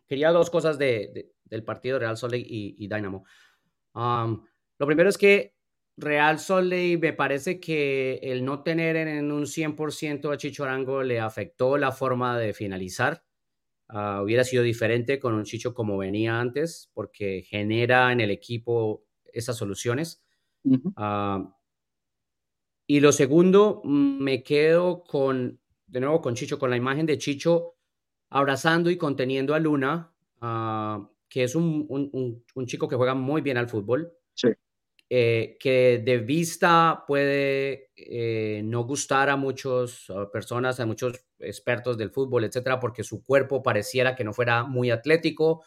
quería dos cosas de, del partido Real Salt y, y Dynamo. Um, lo primero es que Real Soleil me parece que el no tener en un 100% a Chicho Arango le afectó la forma de finalizar. Ah, hubiera sido diferente con un Chicho como venía antes, porque genera en el equipo esas soluciones. Ah, y lo segundo, me quedo con, de nuevo con Chicho, con la imagen de Chicho abrazando y conteniendo a Luna, ah, que es un, un, chico que juega muy bien al fútbol. Sí. Eh, que de vista puede eh, no gustar a muchas personas, a muchos expertos del fútbol, etcétera, porque su cuerpo pareciera que no fuera muy atlético,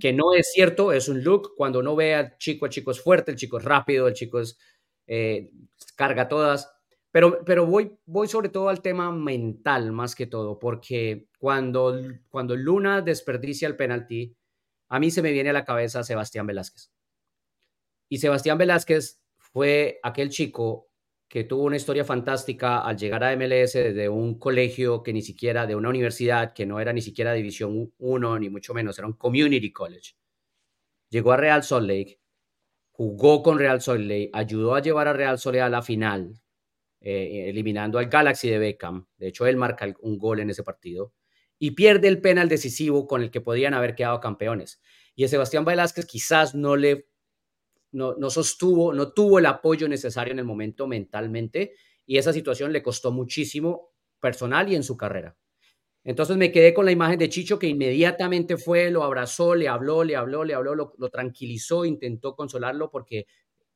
que no es cierto, es un look. Cuando uno ve al chico, el chico es fuerte, el chico es rápido, el chico es, eh, carga todas. Pero, pero voy, voy sobre todo al tema mental más que todo, porque cuando, cuando Luna desperdicia el penalti, a mí se me viene a la cabeza Sebastián Velázquez Y Sebastián Velázquez fue aquel chico que tuvo una historia fantástica al llegar a MLS desde un colegio que ni siquiera, de una universidad que no era ni siquiera División 1, ni mucho menos, era un community college. Llegó a Real Salt Lake, jugó con Real Salt Lake, ayudó a llevar a Real Salt Lake a la final, eh, eliminando al Galaxy de Beckham. De hecho, él marca un gol en ese partido y pierde el penal decisivo con el que podían haber quedado campeones. Y a Sebastián Velázquez quizás no le no, sostuvo, no tuvo el apoyo necesario en el momento mentalmente y esa situación le costó muchísimo personal y en su carrera. Entonces me quedé con la imagen de Chicho que inmediatamente fue, lo abrazó, le habló, le habló, le habló, lo, tranquilizó, intentó consolarlo porque,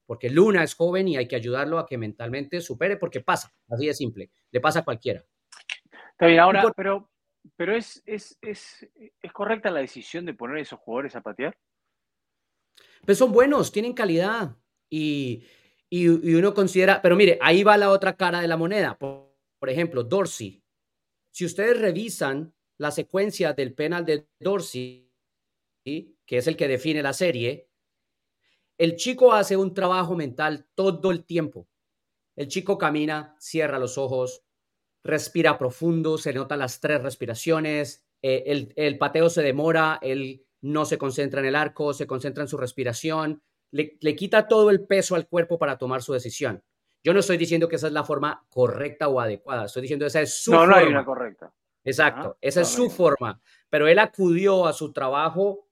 porque Luna es joven y hay que ayudarlo a que mentalmente supere porque pasa, así de simple, le pasa a cualquiera. Está bien, ahora, pero, pero es, es, es, ¿es correcta la decisión de poner a esos jugadores a patear? Pues son buenos, tienen calidad y, uno considera, pero mire, ahí va la otra cara de la moneda. Por, ejemplo, Dorsey. Si ustedes revisan la secuencia del penal de Dorsey, que es el que define la serie, el chico hace un trabajo mental todo el tiempo. El chico camina, cierra los ojos, respira profundo, se notan las tres respiraciones, eh, el, el, pateo se demora, el no se concentra en el arco, se concentra en su respiración, le, quita todo el peso al cuerpo para tomar su decisión. Yo no estoy diciendo que esa es la forma correcta o adecuada, estoy diciendo que esa es su no, forma. No, hay una correcta. Exacto, esa es su forma, pero él acudió a su trabajo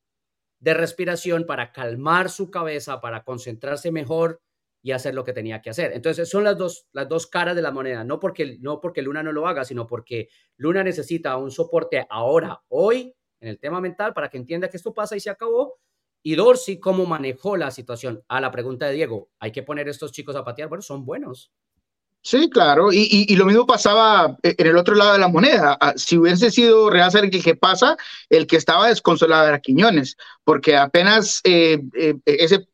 de respiración para calmar su cabeza, para concentrarse mejor y hacer lo que tenía que hacer. Entonces, son las dos, las dos caras de la moneda, no porque, no porque Luna no lo haga, sino porque Luna necesita un soporte ahora, hoy, en el tema mental para que entienda que esto pasa y se acabó. Y Dorsey, cómo manejó la situación. A la pregunta de Diego, ¿hay que poner estos chicos a patear? Bueno, son buenos. Sí, claro, y, y, lo mismo pasaba eh, en el otro lado de la moneda. Ah, si hubiese sido Real el que pasa, el que estaba desconsolado era Quiñones, porque apenas eh, eh, ese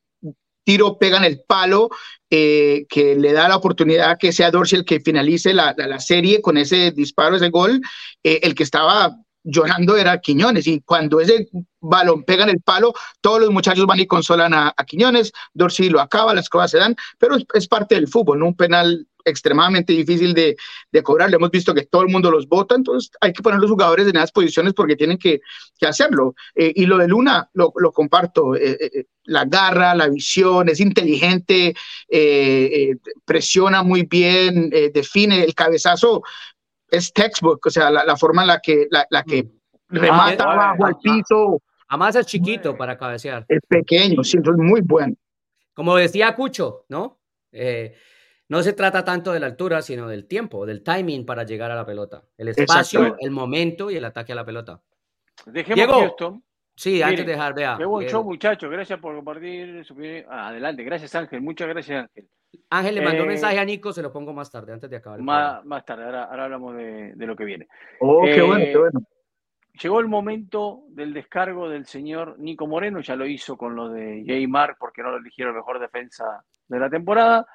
tiro pega en el palo que le da la oportunidad que sea Dorsey el que finalice la, la serie con ese disparo, ese gol, el que estaba llorando era Quiñones y cuando ese balón pega en el palo, todos los muchachos van y consolan a, Quiñones, Dorsey lo acaba, las cosas se dan, pero es, parte del fútbol, ¿no? Un penal extremadamente difícil de, de, cobrar, le hemos visto que todo el mundo los vota, entonces hay que poner los jugadores en esas posiciones porque tienen que, hacerlo. Eh, y lo de Luna lo, comparto, eh, eh, la garra, la visión, es inteligente, presiona muy bien, define el cabezazo, es textbook, o sea, la, forma en la que, la, que mm. remata ah, abajo al piso. Además es chiquito para cabecear. Es pequeño, sí, es muy bueno. Como decía Cucho, ¿no? Eh, no se trata tanto de la altura, sino del tiempo, del timing para llegar a la pelota. El espacio, el momento y el ataque a la pelota. Dejemos esto. Sí, antes de dejar, vea. Qué buen show, muchachos. Gracias por compartir. Ah, adelante, gracias Ángel. Muchas gracias Ángel. Ángel le mandó un eh, mensaje a Nico, se lo pongo más tarde, antes de acabar. Más, más tarde, ahora, hablamos de, lo que viene. Oh, qué bueno, qué eh, bueno. Llegó el momento del descargo del señor Nico Moreno, ya lo hizo con lo de Jaymar porque no lo eligieron mejor defensa de la temporada.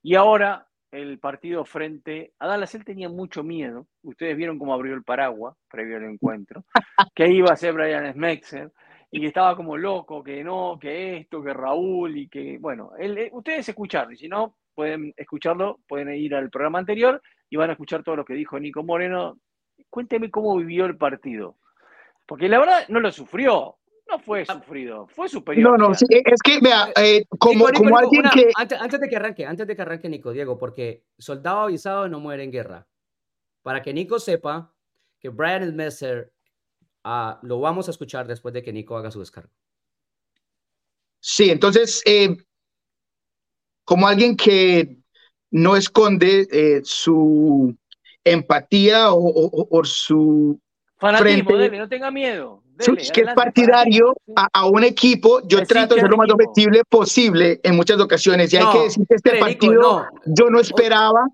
Y ahora el partido frente a Dallas, él tenía mucho miedo. Ustedes vieron cómo abrió el paraguas previo al encuentro, que iba a ser Brian Smexer y que estaba como loco, que no, que esto, que Raúl y que, bueno, eh, ustedes escucharon, y si no, pueden escucharlo, pueden ir al programa anterior y van a escuchar todo lo que dijo Nico Moreno. Cuénteme cómo vivió el partido, porque la verdad no lo sufrió, no fue sufrido, fue superior. No, no, sí, es que, vea, eh, como, como alguien que... Antes, de que arranque, antes de que arranque Nico, Diego, porque soldado avisado no muere en guerra. Para que Nico sepa que Brian Messer Ah, lo vamos a escuchar después de que Nico haga su descargo. Sí, entonces, eh, como alguien que no esconde eh, su empatía o, su fanatismo, frente, no tenga miedo. que es partidario a, un equipo, yo trato de ser lo más objetivo posible en muchas ocasiones. Y hay que decir que este partido yo no esperaba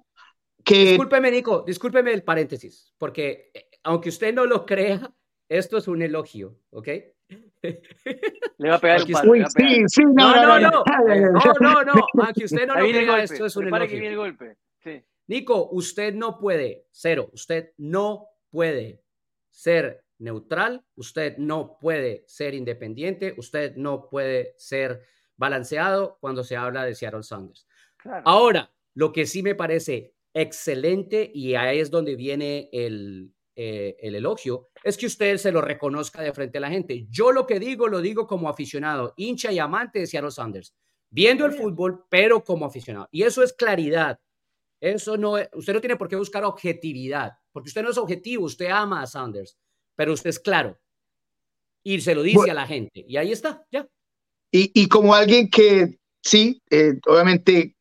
que. Discúlpeme, Nico, discúlpeme el paréntesis, porque eh, aunque usted no lo crea, esto es un elogio, ¿ok? Le va a pegar un palo, Sí, sí, no, no, no, no, no, no, aunque usted no lo crea, esto es un elogio. Que viene el golpe. Sí. Nico, usted no puede, cero, usted no puede ser neutral, usted no puede ser independiente, usted no puede ser balanceado cuando se habla de Seattle Sounders. Ahora, lo que sí me parece excelente, y ahí es donde viene el, eh, el elogio, es que usted se lo reconozca de frente a la gente. Yo lo que digo, lo digo como aficionado, hincha y amante de Seattle Sanders, viendo el fútbol, pero como aficionado. Y eso es claridad. Eso no, usted no tiene por qué buscar objetividad, porque usted no es objetivo, usted ama a Sanders, pero usted es claro. Y se lo dice a la gente. Y ahí está, ya. Y, como alguien que sí, eh, obviamente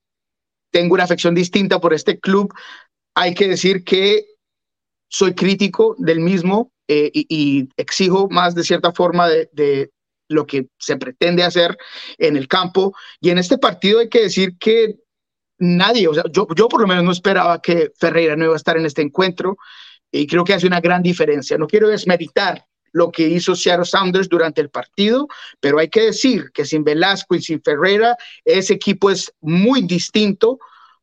tengo una afección distinta por este club, hay que decir que soy crítico del mismo eh, y, exijo más de cierta forma de, lo que se pretende hacer en el campo. Y en este partido hay que decir que nadie, o sea, yo, yo por lo menos no esperaba que Ferreira no iba a estar en este encuentro y creo que hace una gran diferencia. No quiero desmeritar lo que hizo Seattle Sounders durante el partido, pero hay que decir que sin Velasco y sin Ferreira, ese equipo es muy distinto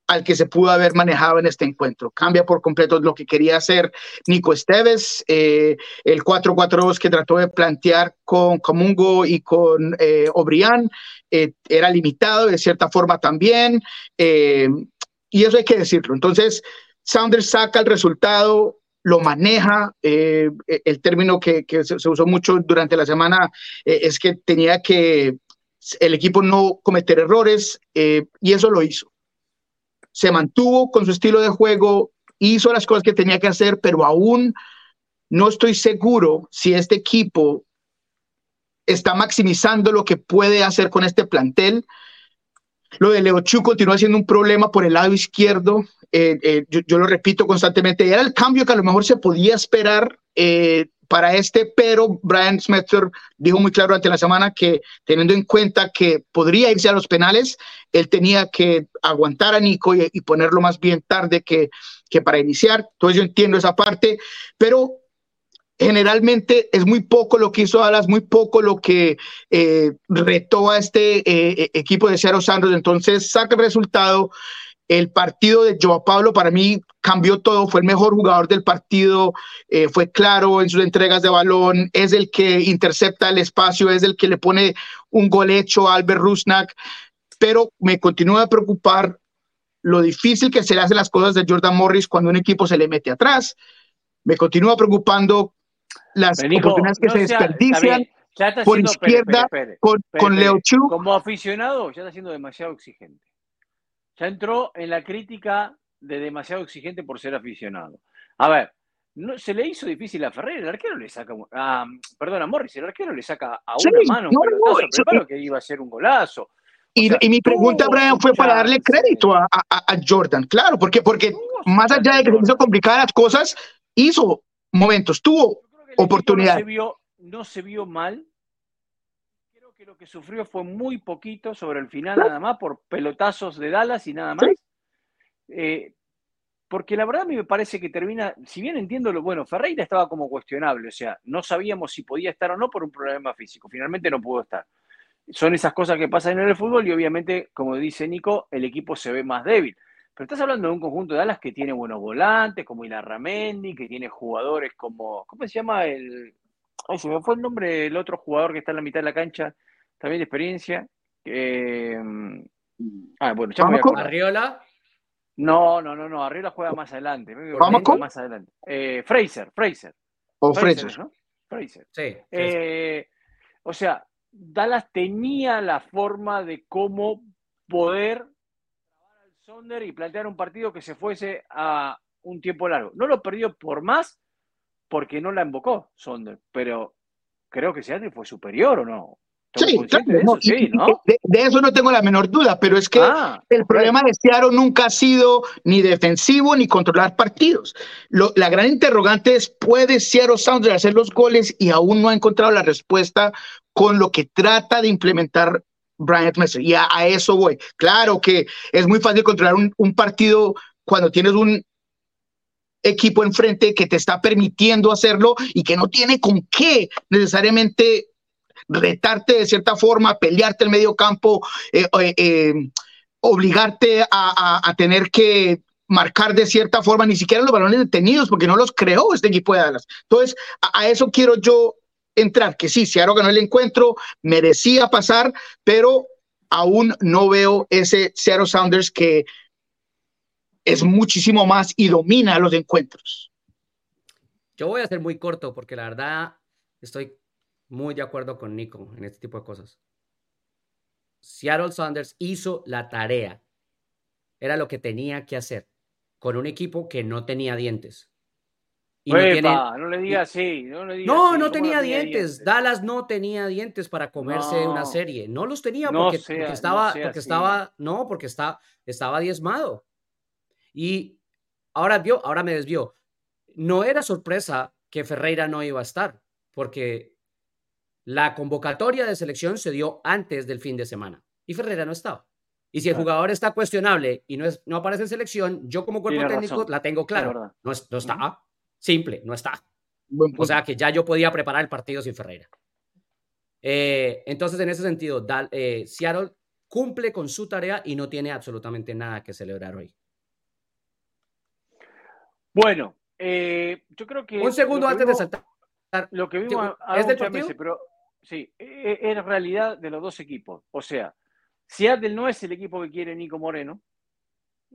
al que se pudo haber manejado en este encuentro. Cambia por completo lo que quería hacer Nico Esteves, eh, el 4-4-2 que trató de plantear con Comungo y con eh, Obrián, eh, era limitado de cierta forma también, y eso hay que decirlo. Entonces, Sounders saca el resultado, lo maneja, el término que, se, usó mucho durante la semana es que tenía que el equipo no cometer errores, y eso lo hizo se mantuvo con su estilo de juego, hizo las cosas que tenía que hacer, pero aún no estoy seguro si este equipo está maximizando lo que puede hacer con este plantel. Lo de Leo Chu continúa siendo un problema por el lado izquierdo. Eh, eh, yo, lo repito constantemente. Era el cambio que a lo mejor se podía esperar eh, para este, pero Brian Smetzer dijo muy claro durante la semana que teniendo en cuenta que podría irse a los penales, él tenía que aguantar a Nico y, ponerlo más bien tarde que, que para iniciar. Entonces yo entiendo esa parte, pero generalmente es muy poco lo que hizo Alas, muy poco lo que eh, retó a este eh, equipo de Seattle Sanders. Entonces saca el resultado. El partido de Joao Pablo para mí cambió todo, fue el mejor jugador del partido, eh, fue claro en sus entregas de balón, es el que intercepta el espacio, es el que le pone un gol hecho a Albert Rusnak, pero me continúa a preocupar lo difícil que se le hacen las cosas de Jordan Morris cuando un equipo se le mete atrás. Me continúa preocupando las oportunidades que se desperdician por izquierda con, con Leo Chu. Como aficionado, ya está siendo demasiado exigente ya entró en la crítica de demasiado exigente por ser aficionado. A ver, no, se le hizo difícil a Ferrer, el arquero le saca, a, perdón, a Morris, el arquero le saca a una mano un pelotazo, que iba a ser un golazo. Y, mi pregunta, Brian, fue para darle crédito a, Jordan, claro, porque, porque más allá de que se hizo complicadas las cosas, hizo momentos, tuvo oportunidad. no se vio mal, lo que sufrió fue muy poquito sobre el final nada más, por pelotazos de Dallas y nada más. Eh, porque la verdad a mí me parece que termina, si bien entiendo lo bueno, Ferreira estaba como cuestionable, o sea, no sabíamos si podía estar o no por un problema físico, finalmente no pudo estar. Son esas cosas que pasan en el fútbol y obviamente, como dice Nico, el equipo se ve más débil. Pero estás hablando de un conjunto de Dallas que tiene buenos volantes, como Ramendi, que tiene jugadores como, ¿cómo se llama el, Ay, se me fue el nombre del otro jugador que está en la mitad de la cancha, también de experiencia. Mm, ah, bueno, ya me voy a ¿Arriola? No, no, no, no. Arriola juega más adelante. ¿Vamos con? Más adelante. Eh, Fraser, Fraser. O Fraser, ¿no? Fraser. Sí. Eh, o sea, Dallas tenía la forma de cómo poder trabar al Sonder y plantear un partido que se fuese a un tiempo largo. No lo perdió por más, porque no la invocó Sonder, pero creo que Seattle fue superior o no. Sí, de, eso no tengo la menor duda, pero es que ah, el problema de Seattle nunca ha sido ni defensivo ni controlar partidos. la gran interrogante es, ¿puede Seattle Sounders hacer los goles? Y aún no ha encontrado la respuesta con lo que trata de implementar Brian Messer. Y a, eso voy. Claro que es muy fácil controlar un partido cuando tienes un equipo enfrente que te está permitiendo hacerlo y que no tiene con qué necesariamente retarte de cierta forma, pelearte el medio campo, eh, eh, eh, obligarte a, tener que marcar de cierta forma, ni siquiera los balones detenidos, porque no los creó este equipo de Dallas. Entonces, a, eso quiero yo entrar, que sí, Seattle ganó el encuentro, merecía pasar, pero aún no veo ese Seattle Sounders que es muchísimo más y domina los encuentros. Yo voy a ser muy corto porque la verdad estoy muy de acuerdo con Nico en este tipo de cosas. Seattle Sounders hizo la tarea. Era lo que tenía que hacer con un equipo que no tenía dientes. no, le digas así. No, no, no tenía, dientes. Dallas no tenía dientes para comerse una serie. No los tenía porque, estaba, porque estaba, no, porque está, estaba diezmado. Y ahora vio, ahora me desvió. No era sorpresa que Ferreira no iba a estar, porque la convocatoria de selección se dio antes del fin de semana y Ferreira no estaba. Y si el jugador está cuestionable y no, es, no aparece en selección, yo como cuerpo técnico la tengo claro. No, está. Simple, no está. O sea que ya yo podía preparar el partido sin Ferreira. Eh, entonces, en ese sentido, eh, Seattle cumple con su tarea y no tiene absolutamente nada que celebrar hoy. Bueno, eh, yo creo que. Un segundo antes de saltar. Lo que vimos ¿Es del partido? pero Sí, e, e, es realidad de los dos equipos. O sea, Seattle no es el equipo que quiere Nico Moreno.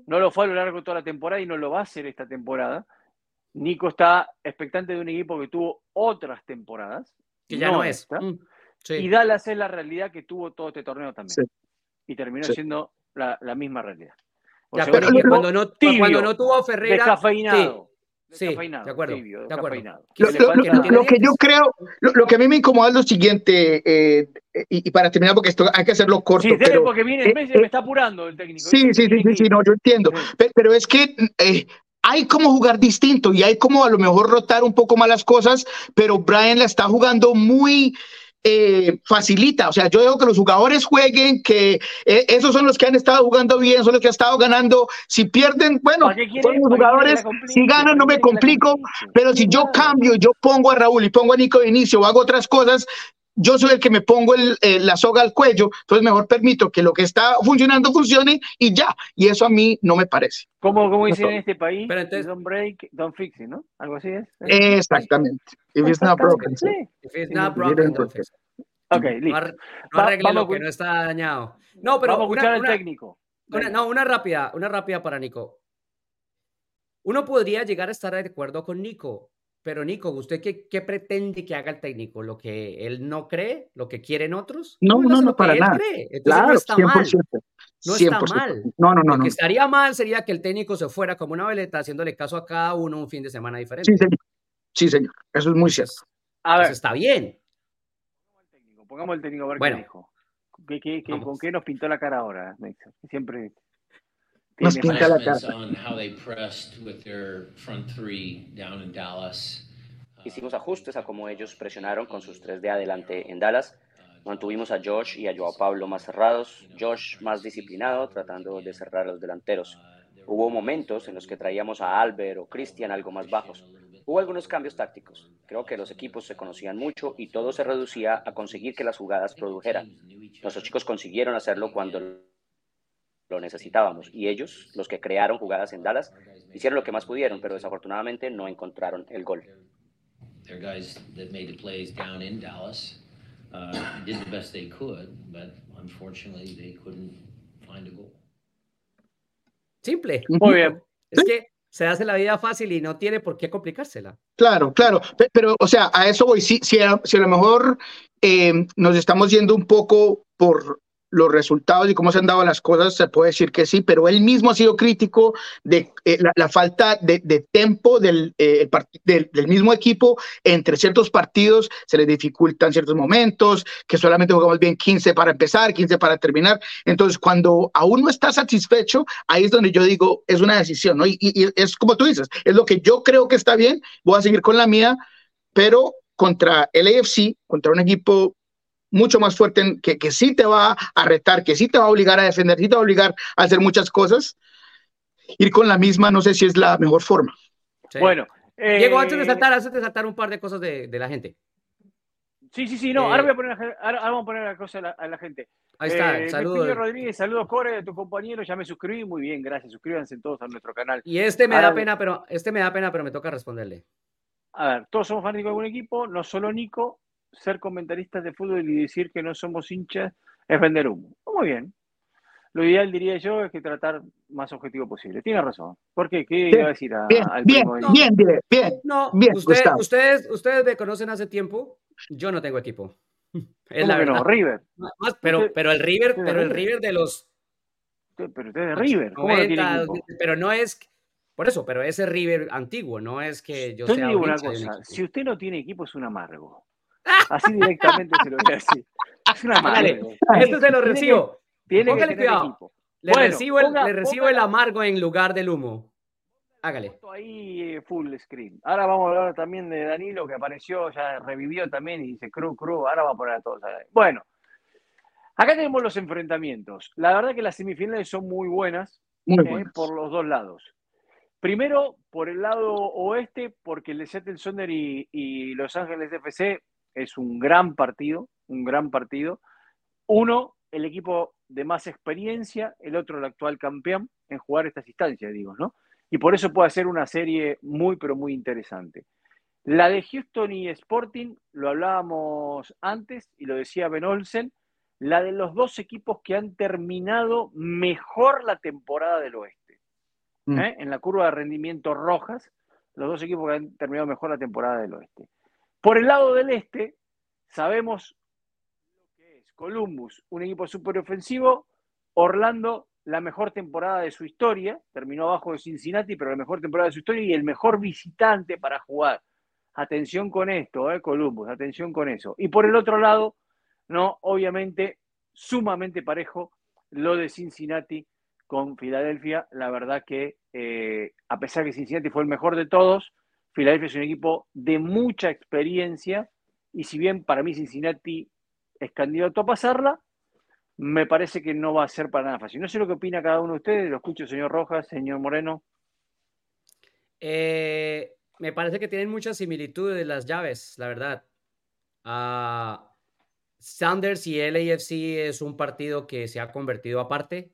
No lo fue a lo largo de toda la temporada y no lo va a hacer esta temporada. Nico está expectante de un equipo que tuvo otras temporadas. Que ya no, es. Mm, y Dallas es la realidad que tuvo todo este torneo también. Y terminó siendo la, misma realidad. cuando, no, cuando no tuvo Ferreira. Descafeinado. Sí, de acuerdo. de acuerdo. Lo, que yo creo, lo, que a mí me incomoda es lo siguiente, eh, y, para terminar, porque esto hay que hacerlo corto. Sí, pero, porque viene, eh, me eh, está apurando el técnico. Sí, sí, sí, sí, no, yo entiendo. Pero, es que hay como jugar distinto y hay como a lo mejor rotar un poco más las cosas, pero Brian la está jugando muy eh, facilita. O sea, yo digo que los jugadores jueguen, que eh, esos son los que han estado jugando bien, son los que han estado ganando. Si pierden, bueno, son los jugadores. Si ganan, no me complico. Pero si yo cambio, yo pongo a Raúl y pongo a Nico de inicio o hago otras cosas, yo soy el que me pongo la soga al cuello, entonces mejor permito que lo que está funcionando funcione y ya. Y eso a mí no me parece. Como, como dicen en este país, Pero entonces, don't break, don't fix it, ¿no? Algo así es. Exactamente. If it's not broken. If it's not broken, don't fix it. Ok, listo. No, arregle lo que no está dañado. No, pero vamos a escuchar al técnico. no, una rápida, una rápida para Nico. Uno podría llegar a estar de acuerdo con Nico, pero Nico, ¿usted qué, pretende que haga el técnico? ¿Lo que él no cree? ¿Lo que quieren otros? No, no, no, para nada. Entonces no está mal. No está mal. No, no, no. Lo que estaría mal sería que el técnico se fuera como una veleta haciéndole caso a cada uno un fin de semana diferente. Sí, señor. Sí, señor. Eso es muy cierto. A ver. está bien. Pongamos el técnico a ver qué dijo. ¿Qué, con qué nos pintó la cara ahora? Siempre nos pinta la cara. Hicimos ajustes a cómo ellos presionaron con sus tres de adelante en Dallas. Mantuvimos a Josh y a Joao Pablo más cerrados, Josh más disciplinado, tratando de cerrar a los delanteros. Hubo momentos en los que traíamos a Albert o Christian algo más bajos. Hubo algunos cambios tácticos. Creo que los equipos se conocían mucho y todo se reducía a conseguir que las jugadas produjeran. Nuestros chicos consiguieron hacerlo cuando lo necesitábamos. Y ellos, los que crearon jugadas en Dallas, hicieron lo que más pudieron, pero desafortunadamente no encontraron el gol. Simple. Muy bien. Es que se hace la vida fácil y no tiene por qué complicársela. Claro, claro. Pero, o sea, a eso voy. Si, si, a, lo mejor eh, nos estamos yendo un poco por los resultados y cómo se han dado las cosas, se puede decir que sí, pero él mismo ha sido crítico de eh, la, falta de, de tempo del, eh, del, del, mismo equipo entre ciertos partidos, se les dificultan ciertos momentos, que solamente jugamos bien 15 para empezar, 15 para terminar. Entonces, cuando aún no está satisfecho, ahí es donde yo digo, es una decisión, ¿no? Y, y es como tú dices, es lo que yo creo que está bien, voy a seguir con la mía, pero contra el AFC, contra un equipo mucho más fuerte, que, que sí te va a retar, que sí te va a obligar a defender, sí te va a obligar a hacer muchas cosas, ir con la misma no sé si es la mejor forma. Bueno. Eh... Diego, antes de saltar, antes de saltar un par de cosas de, de la gente. Sí, sí, sí, no, ahora, eh, voy a poner, ahora, vamos a poner la cosa a la, gente. Ahí está, eh, saludos. Rodríguez, saludos Core, de tu compañero, ya me suscribí, muy bien, gracias, suscríbanse todos a nuestro canal. Y este me da pena, pero este me da pena, pero me toca responderle. A ver, todos somos fanáticos de algún equipo, no solo Nico, ser comentaristas de fútbol y decir que no somos hinchas es vender humo. Muy bien. Lo ideal, diría yo, es que tratar más objetivo posible. Tiene razón. ¿Por qué? ¿Qué iba a decir a, bien, al bien, bien, bien, bien, no, bien, ustedes, ustedes me conocen hace tiempo. Yo no tengo equipo. Es la verdad. No? River. pero, pero el River, pero el River de los. Pero usted es River. ¿Cómo pero no es. Por eso, pero ese River antiguo, no es que yo sea. digo una cosa. Si usted no tiene equipo, es un amargo. Así directamente se lo voy a decir. Es un amargo. esto se lo recibo. Tiene que cuidado. Le recibo, el, le recibo el amargo en lugar del humo. Hágale. Ahí eh, full screen. Ahora vamos a hablar también de Danilo, que apareció, ya revivió también y dice cru, cru. Ahora va a poner a todos. Bueno, acá tenemos los enfrentamientos. La verdad que las semifinales son muy buenas, eh, por los dos lados. Primero, por el lado oeste, porque el de Seattle Sonder y, y Los Ángeles FC es un gran partido, un gran partido. Uno, el equipo de más experiencia, el otro el actual campeón en jugar estas instancias, digo, ¿no? Y por eso puede ser una serie muy, pero muy interesante. La de Houston y Sporting, lo hablábamos antes y lo decía Ben Olsen, la de los dos equipos que han terminado mejor la temporada del oeste. Mm. ¿eh? En la curva de rendimiento rojas, los dos equipos que han terminado mejor la temporada del oeste. Por el lado del este, sabemos Columbus, un equipo súper ofensivo. Orlando, la mejor temporada de su historia. Terminó abajo de Cincinnati, pero la mejor temporada de su historia y el mejor visitante para jugar. Atención con esto, eh, Columbus, atención con eso. Y por el otro lado, no, obviamente, sumamente parejo lo de Cincinnati con Filadelfia. La verdad que, eh, a pesar que Cincinnati fue el mejor de todos, Filadelfia es un equipo de mucha experiencia. Y si bien para mí Cincinnati es candidato a pasarla, me parece que no va a ser para nada fácil. No sé lo que opina cada uno de ustedes, lo escucho, señor Rojas, señor Moreno. Eh, me parece que tienen muchas similitudes las llaves, la verdad. Uh, Sanders y LAFC es un partido que se ha convertido aparte,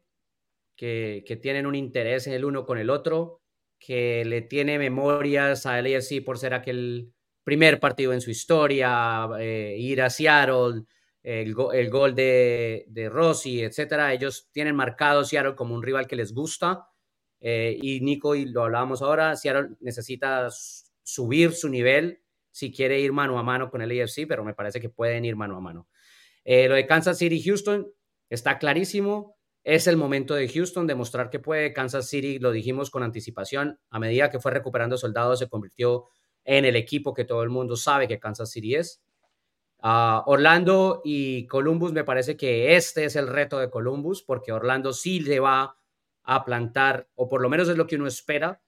que, que, tienen un interés el uno con el otro, que le tiene memorias a LAFC por ser aquel primer partido en su historia, eh, ir a Seattle, el, gol de, de, Rossi, etcétera. Ellos tienen marcado Seattle como un rival que les gusta. Eh, y Nico, y lo hablábamos ahora, Seattle necesita subir su nivel si quiere ir mano a mano con el AFC, pero me parece que pueden ir mano a mano. Eh, lo de Kansas City Houston está clarísimo. Es el momento de Houston demostrar que puede. Kansas City, lo dijimos con anticipación, a medida que fue recuperando soldados, se convirtió en el equipo que todo el mundo sabe que Kansas City es. Orlando y Columbus, me parece que este es el reto de Columbus, porque Orlando sí le va a plantar, o por lo menos es lo que uno espera.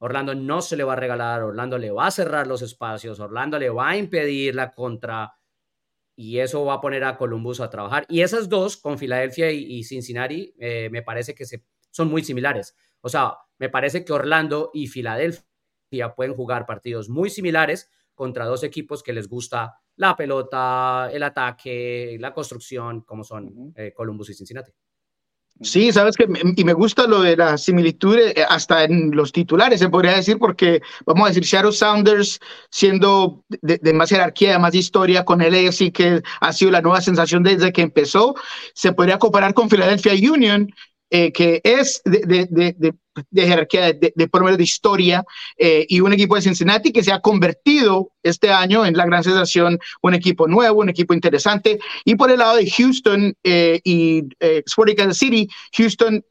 Orlando no se le va a regalar, Orlando le va a cerrar los espacios, Orlando le va a impedir la contra, y eso va a poner a Columbus a trabajar. Y esas dos, con Filadelfia y, Cincinnati, eh, me parece que se, son muy similares. O sea, me parece que Orlando y Filadelfia pueden jugar partidos muy similares contra dos equipos que les gusta la pelota, el ataque, la construcción, como son eh, Columbus y Cincinnati. Sí, sabes que y me gusta lo de la similitud eh, hasta en los titulares, se podría decir, porque vamos a decir Shadow Sounders siendo de, más jerarquía, de más historia con el AFC, que ha sido la nueva sensación desde que empezó, se podría comparar con Philadelphia Union, eh, que es de, de jerarquía, de, de, por de historia, eh, y un equipo de Cincinnati que se ha convertido este año en la gran sensación, un equipo nuevo, un equipo interesante. Y por el lado de Houston eh, y eh, Sporting Kansas City, Houston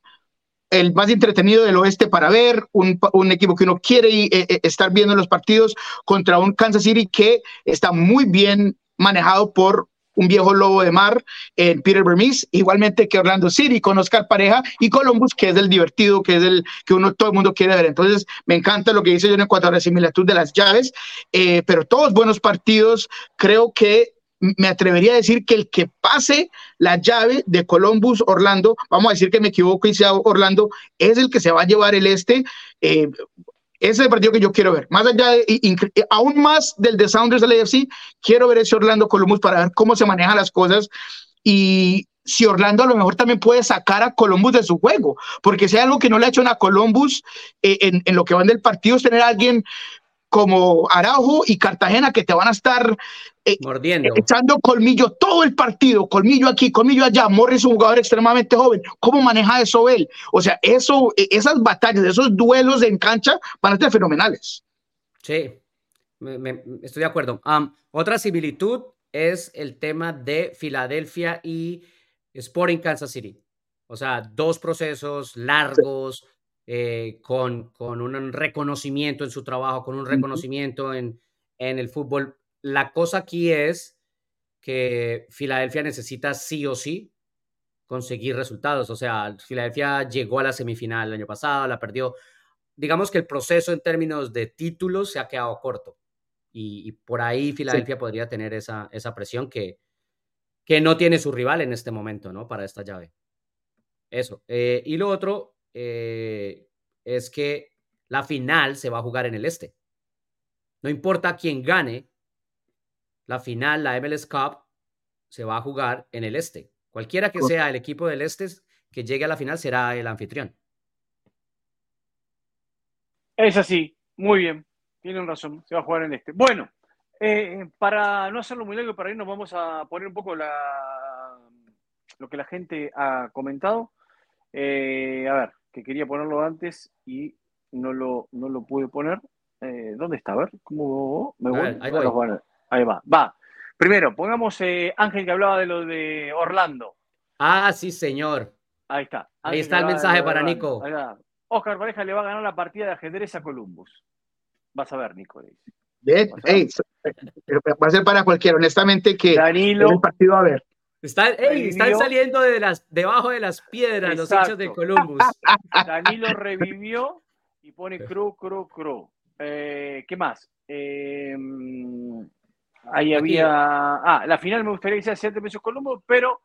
el más entretenido del oeste para ver, un, un equipo que uno quiere estar viendo los partidos contra un Kansas City que está muy bien manejado por un viejo lobo de mar en Peter Vermees, igualmente que Orlando City con Oscar Pareja y Columbus, que es el divertido, que es el que uno todo el mundo quiere ver. Entonces, me encanta lo que dice yo en cuanto a la similitud de las llaves, eh, pero todos buenos partidos. Creo que me atrevería a decir que el que pase la llave de Columbus Orlando, vamos a decir que me equivoco y sea Orlando, es el que se va a llevar el este. Eh, ese es el partido que yo quiero ver. Más allá, de, aún más del de Sounders del AFC, quiero ver ese Orlando Columbus para ver cómo se manejan las cosas y si Orlando a lo mejor también puede sacar a Columbus de su juego, porque si hay algo que no le ha hecho a Columbus eh, en, en, lo que van del partido es tener a alguien como Araujo y Cartagena que te van a estar eh, Mordiendo. echando colmillo todo el partido, colmillo aquí, colmillo allá. Morris es un jugador extremadamente joven. ¿Cómo maneja eso él? O sea, eso, e, esas batallas, esos duelos en cancha van a ser fenomenales. Sí, estoy de acuerdo. otra similitud es el tema de Filadelfia y Sporting Kansas City. O sea, dos procesos largos, eh, con, con, un reconocimiento en su trabajo, con un reconocimiento en, en el fútbol. La cosa aquí es que Filadelfia necesita sí o sí conseguir resultados. O sea, Filadelfia llegó a la semifinal el año pasado, la perdió. Digamos que el proceso en términos de títulos se ha quedado corto. Y, por ahí Filadelfia podría tener esa, esa presión que, que no tiene su rival en este momento, ¿no? Para esta llave. Eso. Eh, y lo otro eh, es que la final se va a jugar en el este. No importa quién gane, la final, la MLS Cup, se va a jugar en el este. Cualquiera que sea el equipo del este que llegue a la final será el anfitrión. Es así, muy bien, tienen razón, se va a jugar en este. Bueno, eh, para no hacerlo muy largo, para irnos vamos a poner un poco la, lo que la gente ha comentado. Eh, a ver, que quería ponerlo antes y no lo, no lo pude poner. Eh, ¿Dónde está? A ver, ¿cómo me voy? ahí, va, va. Primero, pongamos eh, Ángel que hablaba de lo de Orlando. Ah, sí, señor. Ahí está. ahí está el mensaje para Nico. Oscar Pareja le va a ganar la partida de ajedrez a Columbus. Vas a ver, Nico. va a ser para cualquiera, honestamente, que Danilo, el partido a ver. Están saliendo de las, debajo de las piedras los hechos de Columbus. Danilo revivió y pone cru, cru, cru. Eh, ¿Qué más? Eh, ahí había. Ah, la final me gustaría que sea 7 pesos Columbus, pero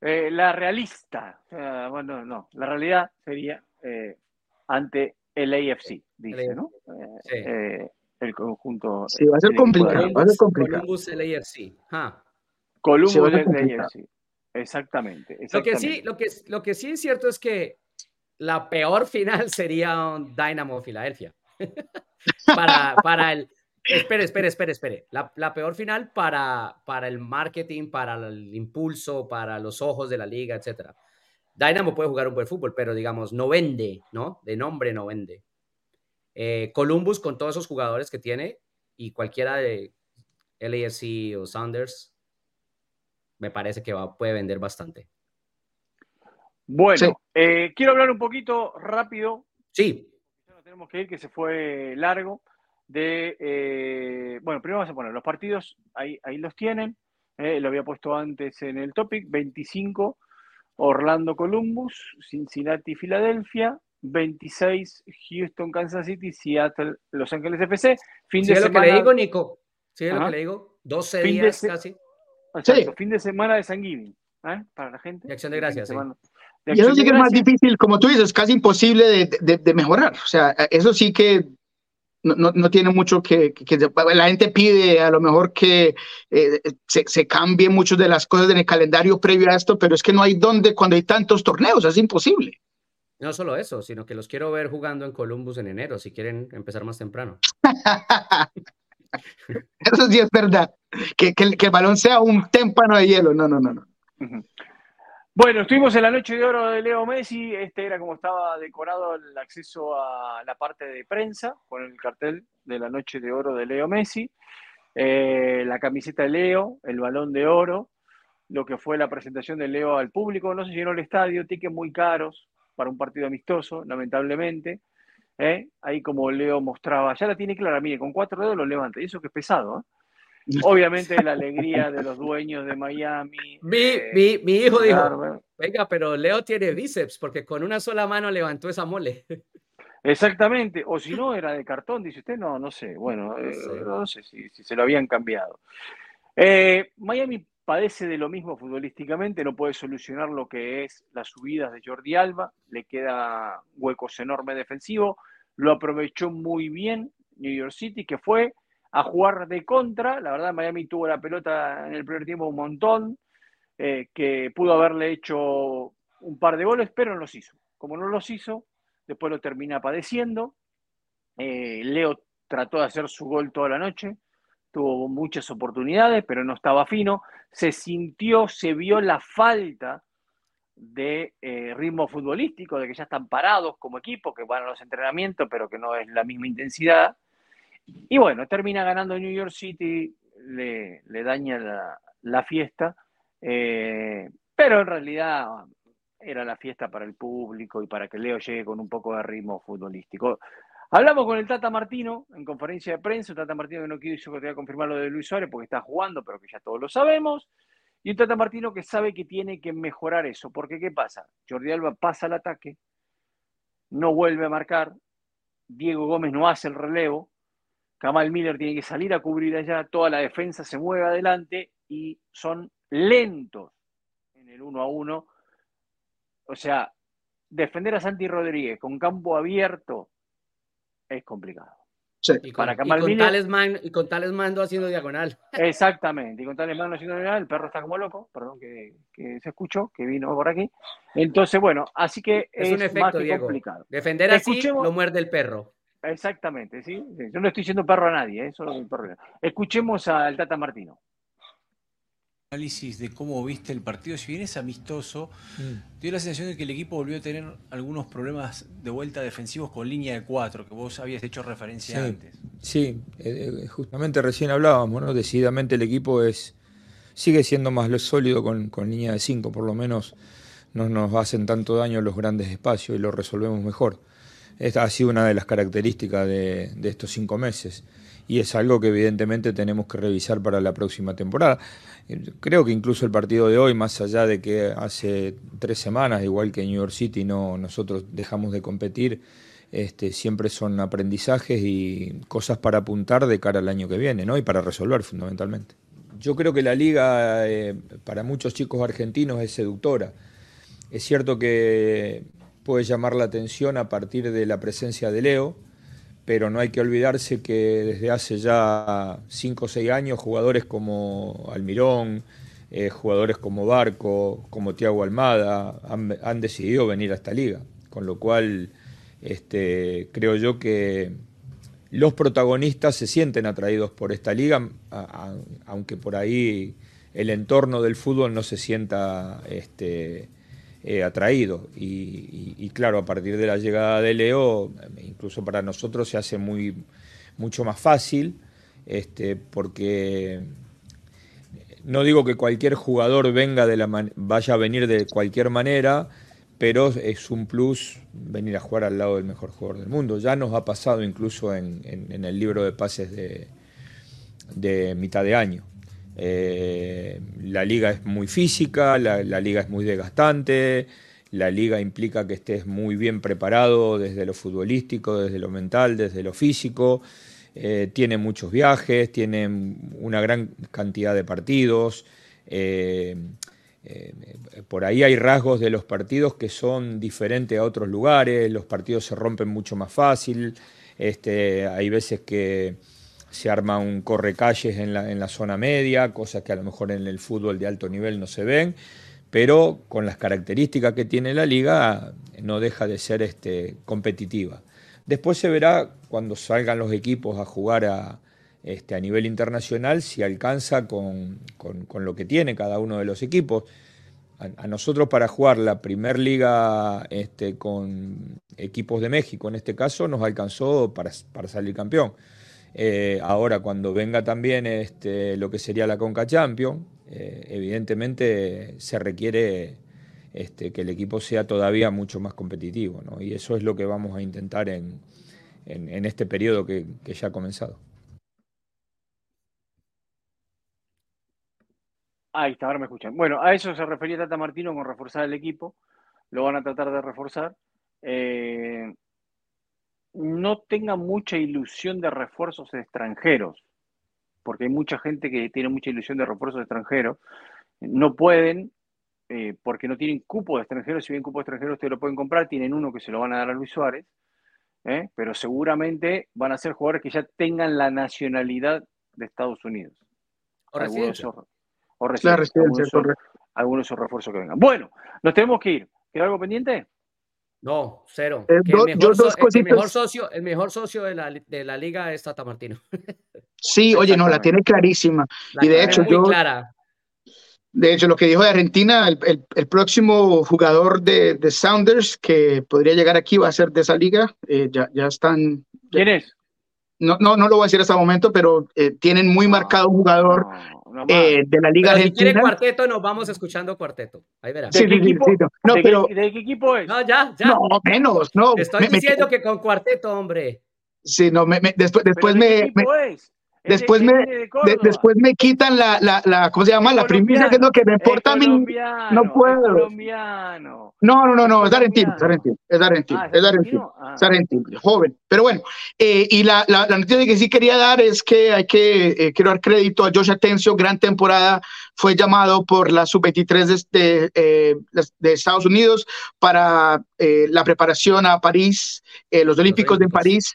eh, la realista, bueno, no, la realidad sería ante el AFC, dice, ¿no? Sí. el conjunto. Sí, va a ser complicado. Va a ser complicado. Columbus, el AFC. Columbus, el AFC. Exactamente, exactamente. Lo, que sí, lo, que, lo que sí es cierto es que la peor final sería un Dynamo Filadelfia. para, para el. Espere, espere, espere, espere. La, la, peor final para, para el marketing, para el impulso, para los ojos de la liga, etc. Dynamo puede jugar un buen fútbol, pero digamos, no vende, ¿no? De nombre no vende. Eh, Columbus, con todos esos jugadores que tiene, y cualquiera de LAFC o Sounders, me parece que va, puede vender bastante. Bueno, eh, quiero hablar un poquito rápido. Sí. No tenemos que ir, que se fue largo. De, eh, bueno, primero vamos a poner los partidos, ahí, ahí los tienen. Eh, lo había puesto antes en el topic: 25, Orlando Columbus, Cincinnati, Filadelfia. 26, Houston, Kansas City, Seattle, Los Ángeles FC. Fin de semana. lo que le digo, Nico. Sí, lo que le digo. 12 días casi. Exacto, fin de semana de San Giving, para la gente. Y acción de gracias. Sí. Y eso sí que es más difícil, como tú dices, casi imposible de, mejorar. O sea, eso sí que no, tiene mucho que, La gente pide a lo mejor que eh, se, se cambien muchas de las cosas en el calendario previo a esto, pero es que no hay dónde cuando hay tantos torneos, es imposible. No solo eso, sino que los quiero ver jugando en Columbus en enero, si quieren empezar más temprano. eso sí es verdad. Que, que, el balón sea un témpano de hielo. No, no, no, no. Bueno, estuvimos en la noche de oro de Leo Messi. Este era como estaba decorado el acceso a la parte de prensa con el cartel de la noche de oro de Leo Messi. Eh, la camiseta de Leo, el balón de oro, lo que fue la presentación de Leo al público. No se llenó el estadio, tickets muy caros para un partido amistoso, lamentablemente. ¿Eh? Ahí como Leo mostraba, ya la tiene clara, mire, con cuatro dedos lo levanta. Y eso que es pesado, ¿eh? Obviamente la alegría de los dueños de Miami. Mi, eh, mi, hijo dijo, venga, pero Leo tiene bíceps porque con una sola mano levantó esa mole. Exactamente, o si no era de cartón, dice usted, no, no sé, bueno, no sé, eh, si, se lo habían cambiado. Eh, Miami padece de lo mismo futbolísticamente, no puede solucionar lo que es las subidas de Jordi Alba, le queda huecos enormes defensivos, lo aprovechó muy bien New York City, que fue a jugar de contra. La verdad, Miami tuvo la pelota en el primer tiempo un montón, eh, que pudo haberle hecho un par de goles, pero no los hizo. Como no los hizo, después lo termina padeciendo. Eh, Leo trató de hacer su gol toda la noche, tuvo muchas oportunidades, pero no estaba fino. Se sintió, se vio la falta de eh, ritmo futbolístico, de que ya están parados como equipo, que van a los entrenamientos, pero que no es la misma intensidad. Y bueno, termina ganando New York City, le, daña la, fiesta, eh, pero en realidad era la fiesta para el público y para que Leo llegue con un poco de ritmo futbolístico. Hablamos con el Tata Martino en conferencia de prensa, el Tata Martino que no quiso que te voy a confirmar lo de Luis Suárez porque está jugando, pero que ya todos lo sabemos. Y un Tata Martino que sabe que tiene que mejorar eso, porque ¿qué pasa? Jordi Alba pasa al ataque, no vuelve a marcar, Diego Gómez no hace el relevo, Kamal Miller tiene que salir a cubrir allá, toda la defensa se mueve adelante y son lentos en el uno a uno. O sea, defender a Santi Rodríguez con campo abierto es complicado. Y con, para tales y con tales mando haciendo diagonal. Exactamente, y con tales mando haciendo diagonal, el perro está como loco, perdón que, se escuchó, que vino por aquí. Entonces, bueno, así que es, un efecto, más complicado. Defender así lo muerde el perro. Exactamente, ¿sí? Yo no estoy diciendo perro a nadie, ¿eh? eso es el problema. Escuchemos al Tata Martino análisis de cómo viste el partido, si bien es amistoso, mm. dio la sensación de que el equipo volvió a tener algunos problemas de vuelta defensivos con línea de cuatro, que vos habías hecho referencia antes. Sí, eh, eh, justamente recién hablábamos, ¿no? Decididamente el equipo es sigue siendo más sólido con, línea de cinco, por lo menos no nos hacen tanto daño los grandes espacios y lo resolvemos mejor. Esta ha sido una de las características de, de estos cinco meses y es algo que evidentemente tenemos que revisar para la próxima temporada. Creo que incluso el partido de hoy, más allá de que hace tres semanas, igual que New York City, no, nosotros dejamos de competir, este, siempre son aprendizajes y cosas para apuntar de cara al año que viene, ¿no? Y para resolver fundamentalmente. Yo creo que la liga eh, para muchos chicos argentinos es seductora. Es cierto que puede llamar la atención a partir de la presencia de Leo, pero no hay que olvidarse que desde hace ya cinco o seis años jugadores como Almirón, eh, jugadores como Barco, como Tiago Almada, han, decidido venir a esta liga, con lo cual este, creo yo que los protagonistas se sienten atraídos por esta liga, aunque por ahí el entorno del fútbol no se sienta este, eh, atraído. Y, claro, a partir de la llegada de Leo, incluso para nosotros se hace muy, mucho más fácil, este, porque no digo que cualquier jugador venga de la vaya a venir de cualquier manera, pero es un plus venir a jugar al lado del mejor jugador del mundo. Ya nos ha pasado incluso en, el libro de pases de mitad de año. Eh, la liga es muy física, la, liga es muy desgastante, la liga implica que estés muy bien preparado desde lo futbolístico, desde lo mental, desde lo físico. Eh, tiene muchos viajes, tiene una gran cantidad de partidos. Eh, por ahí hay rasgos de los partidos que son diferentes a otros lugares, los partidos se rompen mucho más fácil, este, hay veces que se arma un correcalles en la, en la zona media, cosas que a lo mejor en el fútbol de alto nivel no se ven, pero con las características que tiene la liga no deja de ser este, competitiva. Después se verá cuando salgan los equipos a jugar a, este, a nivel internacional si alcanza con, lo que tiene cada uno de los equipos. A, nosotros para jugar la primer liga este, con equipos de México, en este caso, nos alcanzó para, para salir campeón. Eh, ahora, cuando venga también este, lo que sería la Conca Champion, eh, evidentemente se requiere este, que el equipo sea todavía mucho más competitivo, ¿no? y eso es lo que vamos a intentar en, este periodo que, ya ha comenzado. Ahí está, ahora me escuchan. Bueno, a eso se refería Tata Martino con reforzar el equipo. Lo van a tratar de reforzar. Eh, no tenga mucha ilusión de refuerzos extranjeros, porque hay mucha gente que tiene mucha ilusión de refuerzos extranjeros, no pueden, eh, porque no tienen cupo de extranjeros, si bien cupo de extranjeros ustedes lo pueden comprar, tienen uno que se lo van a dar a Luis Suárez, ¿eh? pero seguramente van a ser jugadores que ya tengan la nacionalidad de Estados Unidos. O algunos, o algunos, algunos refuerzos que vengan. Bueno, nos tenemos que ir. ¿Queda algo pendiente? No, cero. el, mejor, socio, el mejor socio de la, de la liga es Tata Martino. Sí, oye, no, la tiene clarísima. y de hecho, yo. Clara. De hecho, lo que dijo de Argentina, el, el, próximo jugador de, de, Sounders que podría llegar aquí va a ser de esa liga. Eh, ya, ya están. ¿Quién es? No, no, no lo voy a decir hasta el momento, pero eh, tienen muy marcado un jugador eh, de la Liga Argentina. Si quiere cuarteto, nos vamos escuchando cuarteto. Ahí verá. ¿De, qué, equipo, no, pero, ¿de, qué equipo es? No, ya, ya. No, menos, no. Estoy diciendo que con cuarteto, hombre. Sí, no, me, después, después me, Después me, después me quitan la, la, la, ¿cómo se llama? La primicia, que es lo que me importa a mí. No puedo. No, no, no, no, es argentino, es argentino, es argentino, ah, es argentino, es argentino, joven. Pero bueno, eh, y la, la, la, noticia que sí quería dar es que hay que, eh, quiero dar crédito a Josh Atencio, gran temporada, fue llamado por la sub-23 de, eh, de, Estados Unidos para la preparación a París, los Olímpicos de París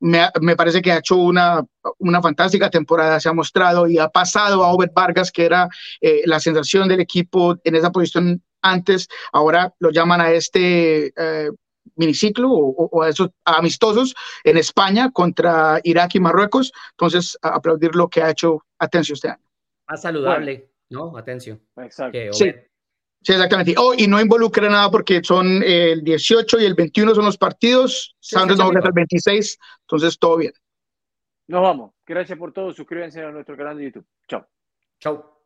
me, parece que ha hecho una, una, fantástica temporada, se ha mostrado y ha pasado a Obed Vargas, que era eh, la sensación del equipo en esa posición antes, ahora lo llaman a este eh, miniciclo o, a esos amistosos en España contra Irak y Marruecos, entonces aplaudir lo que ha hecho Atencio este año. Más saludable, ¿no? Atencio. Exacto. Sí. Sí, exactamente. Oh, y no involucra nada porque son el 18 y el 21 son los partidos. Sí, Sounders no el 26, entonces todo bien. Nos vamos. Gracias por todo. Suscríbanse a nuestro canal de YouTube. Chao. Chao.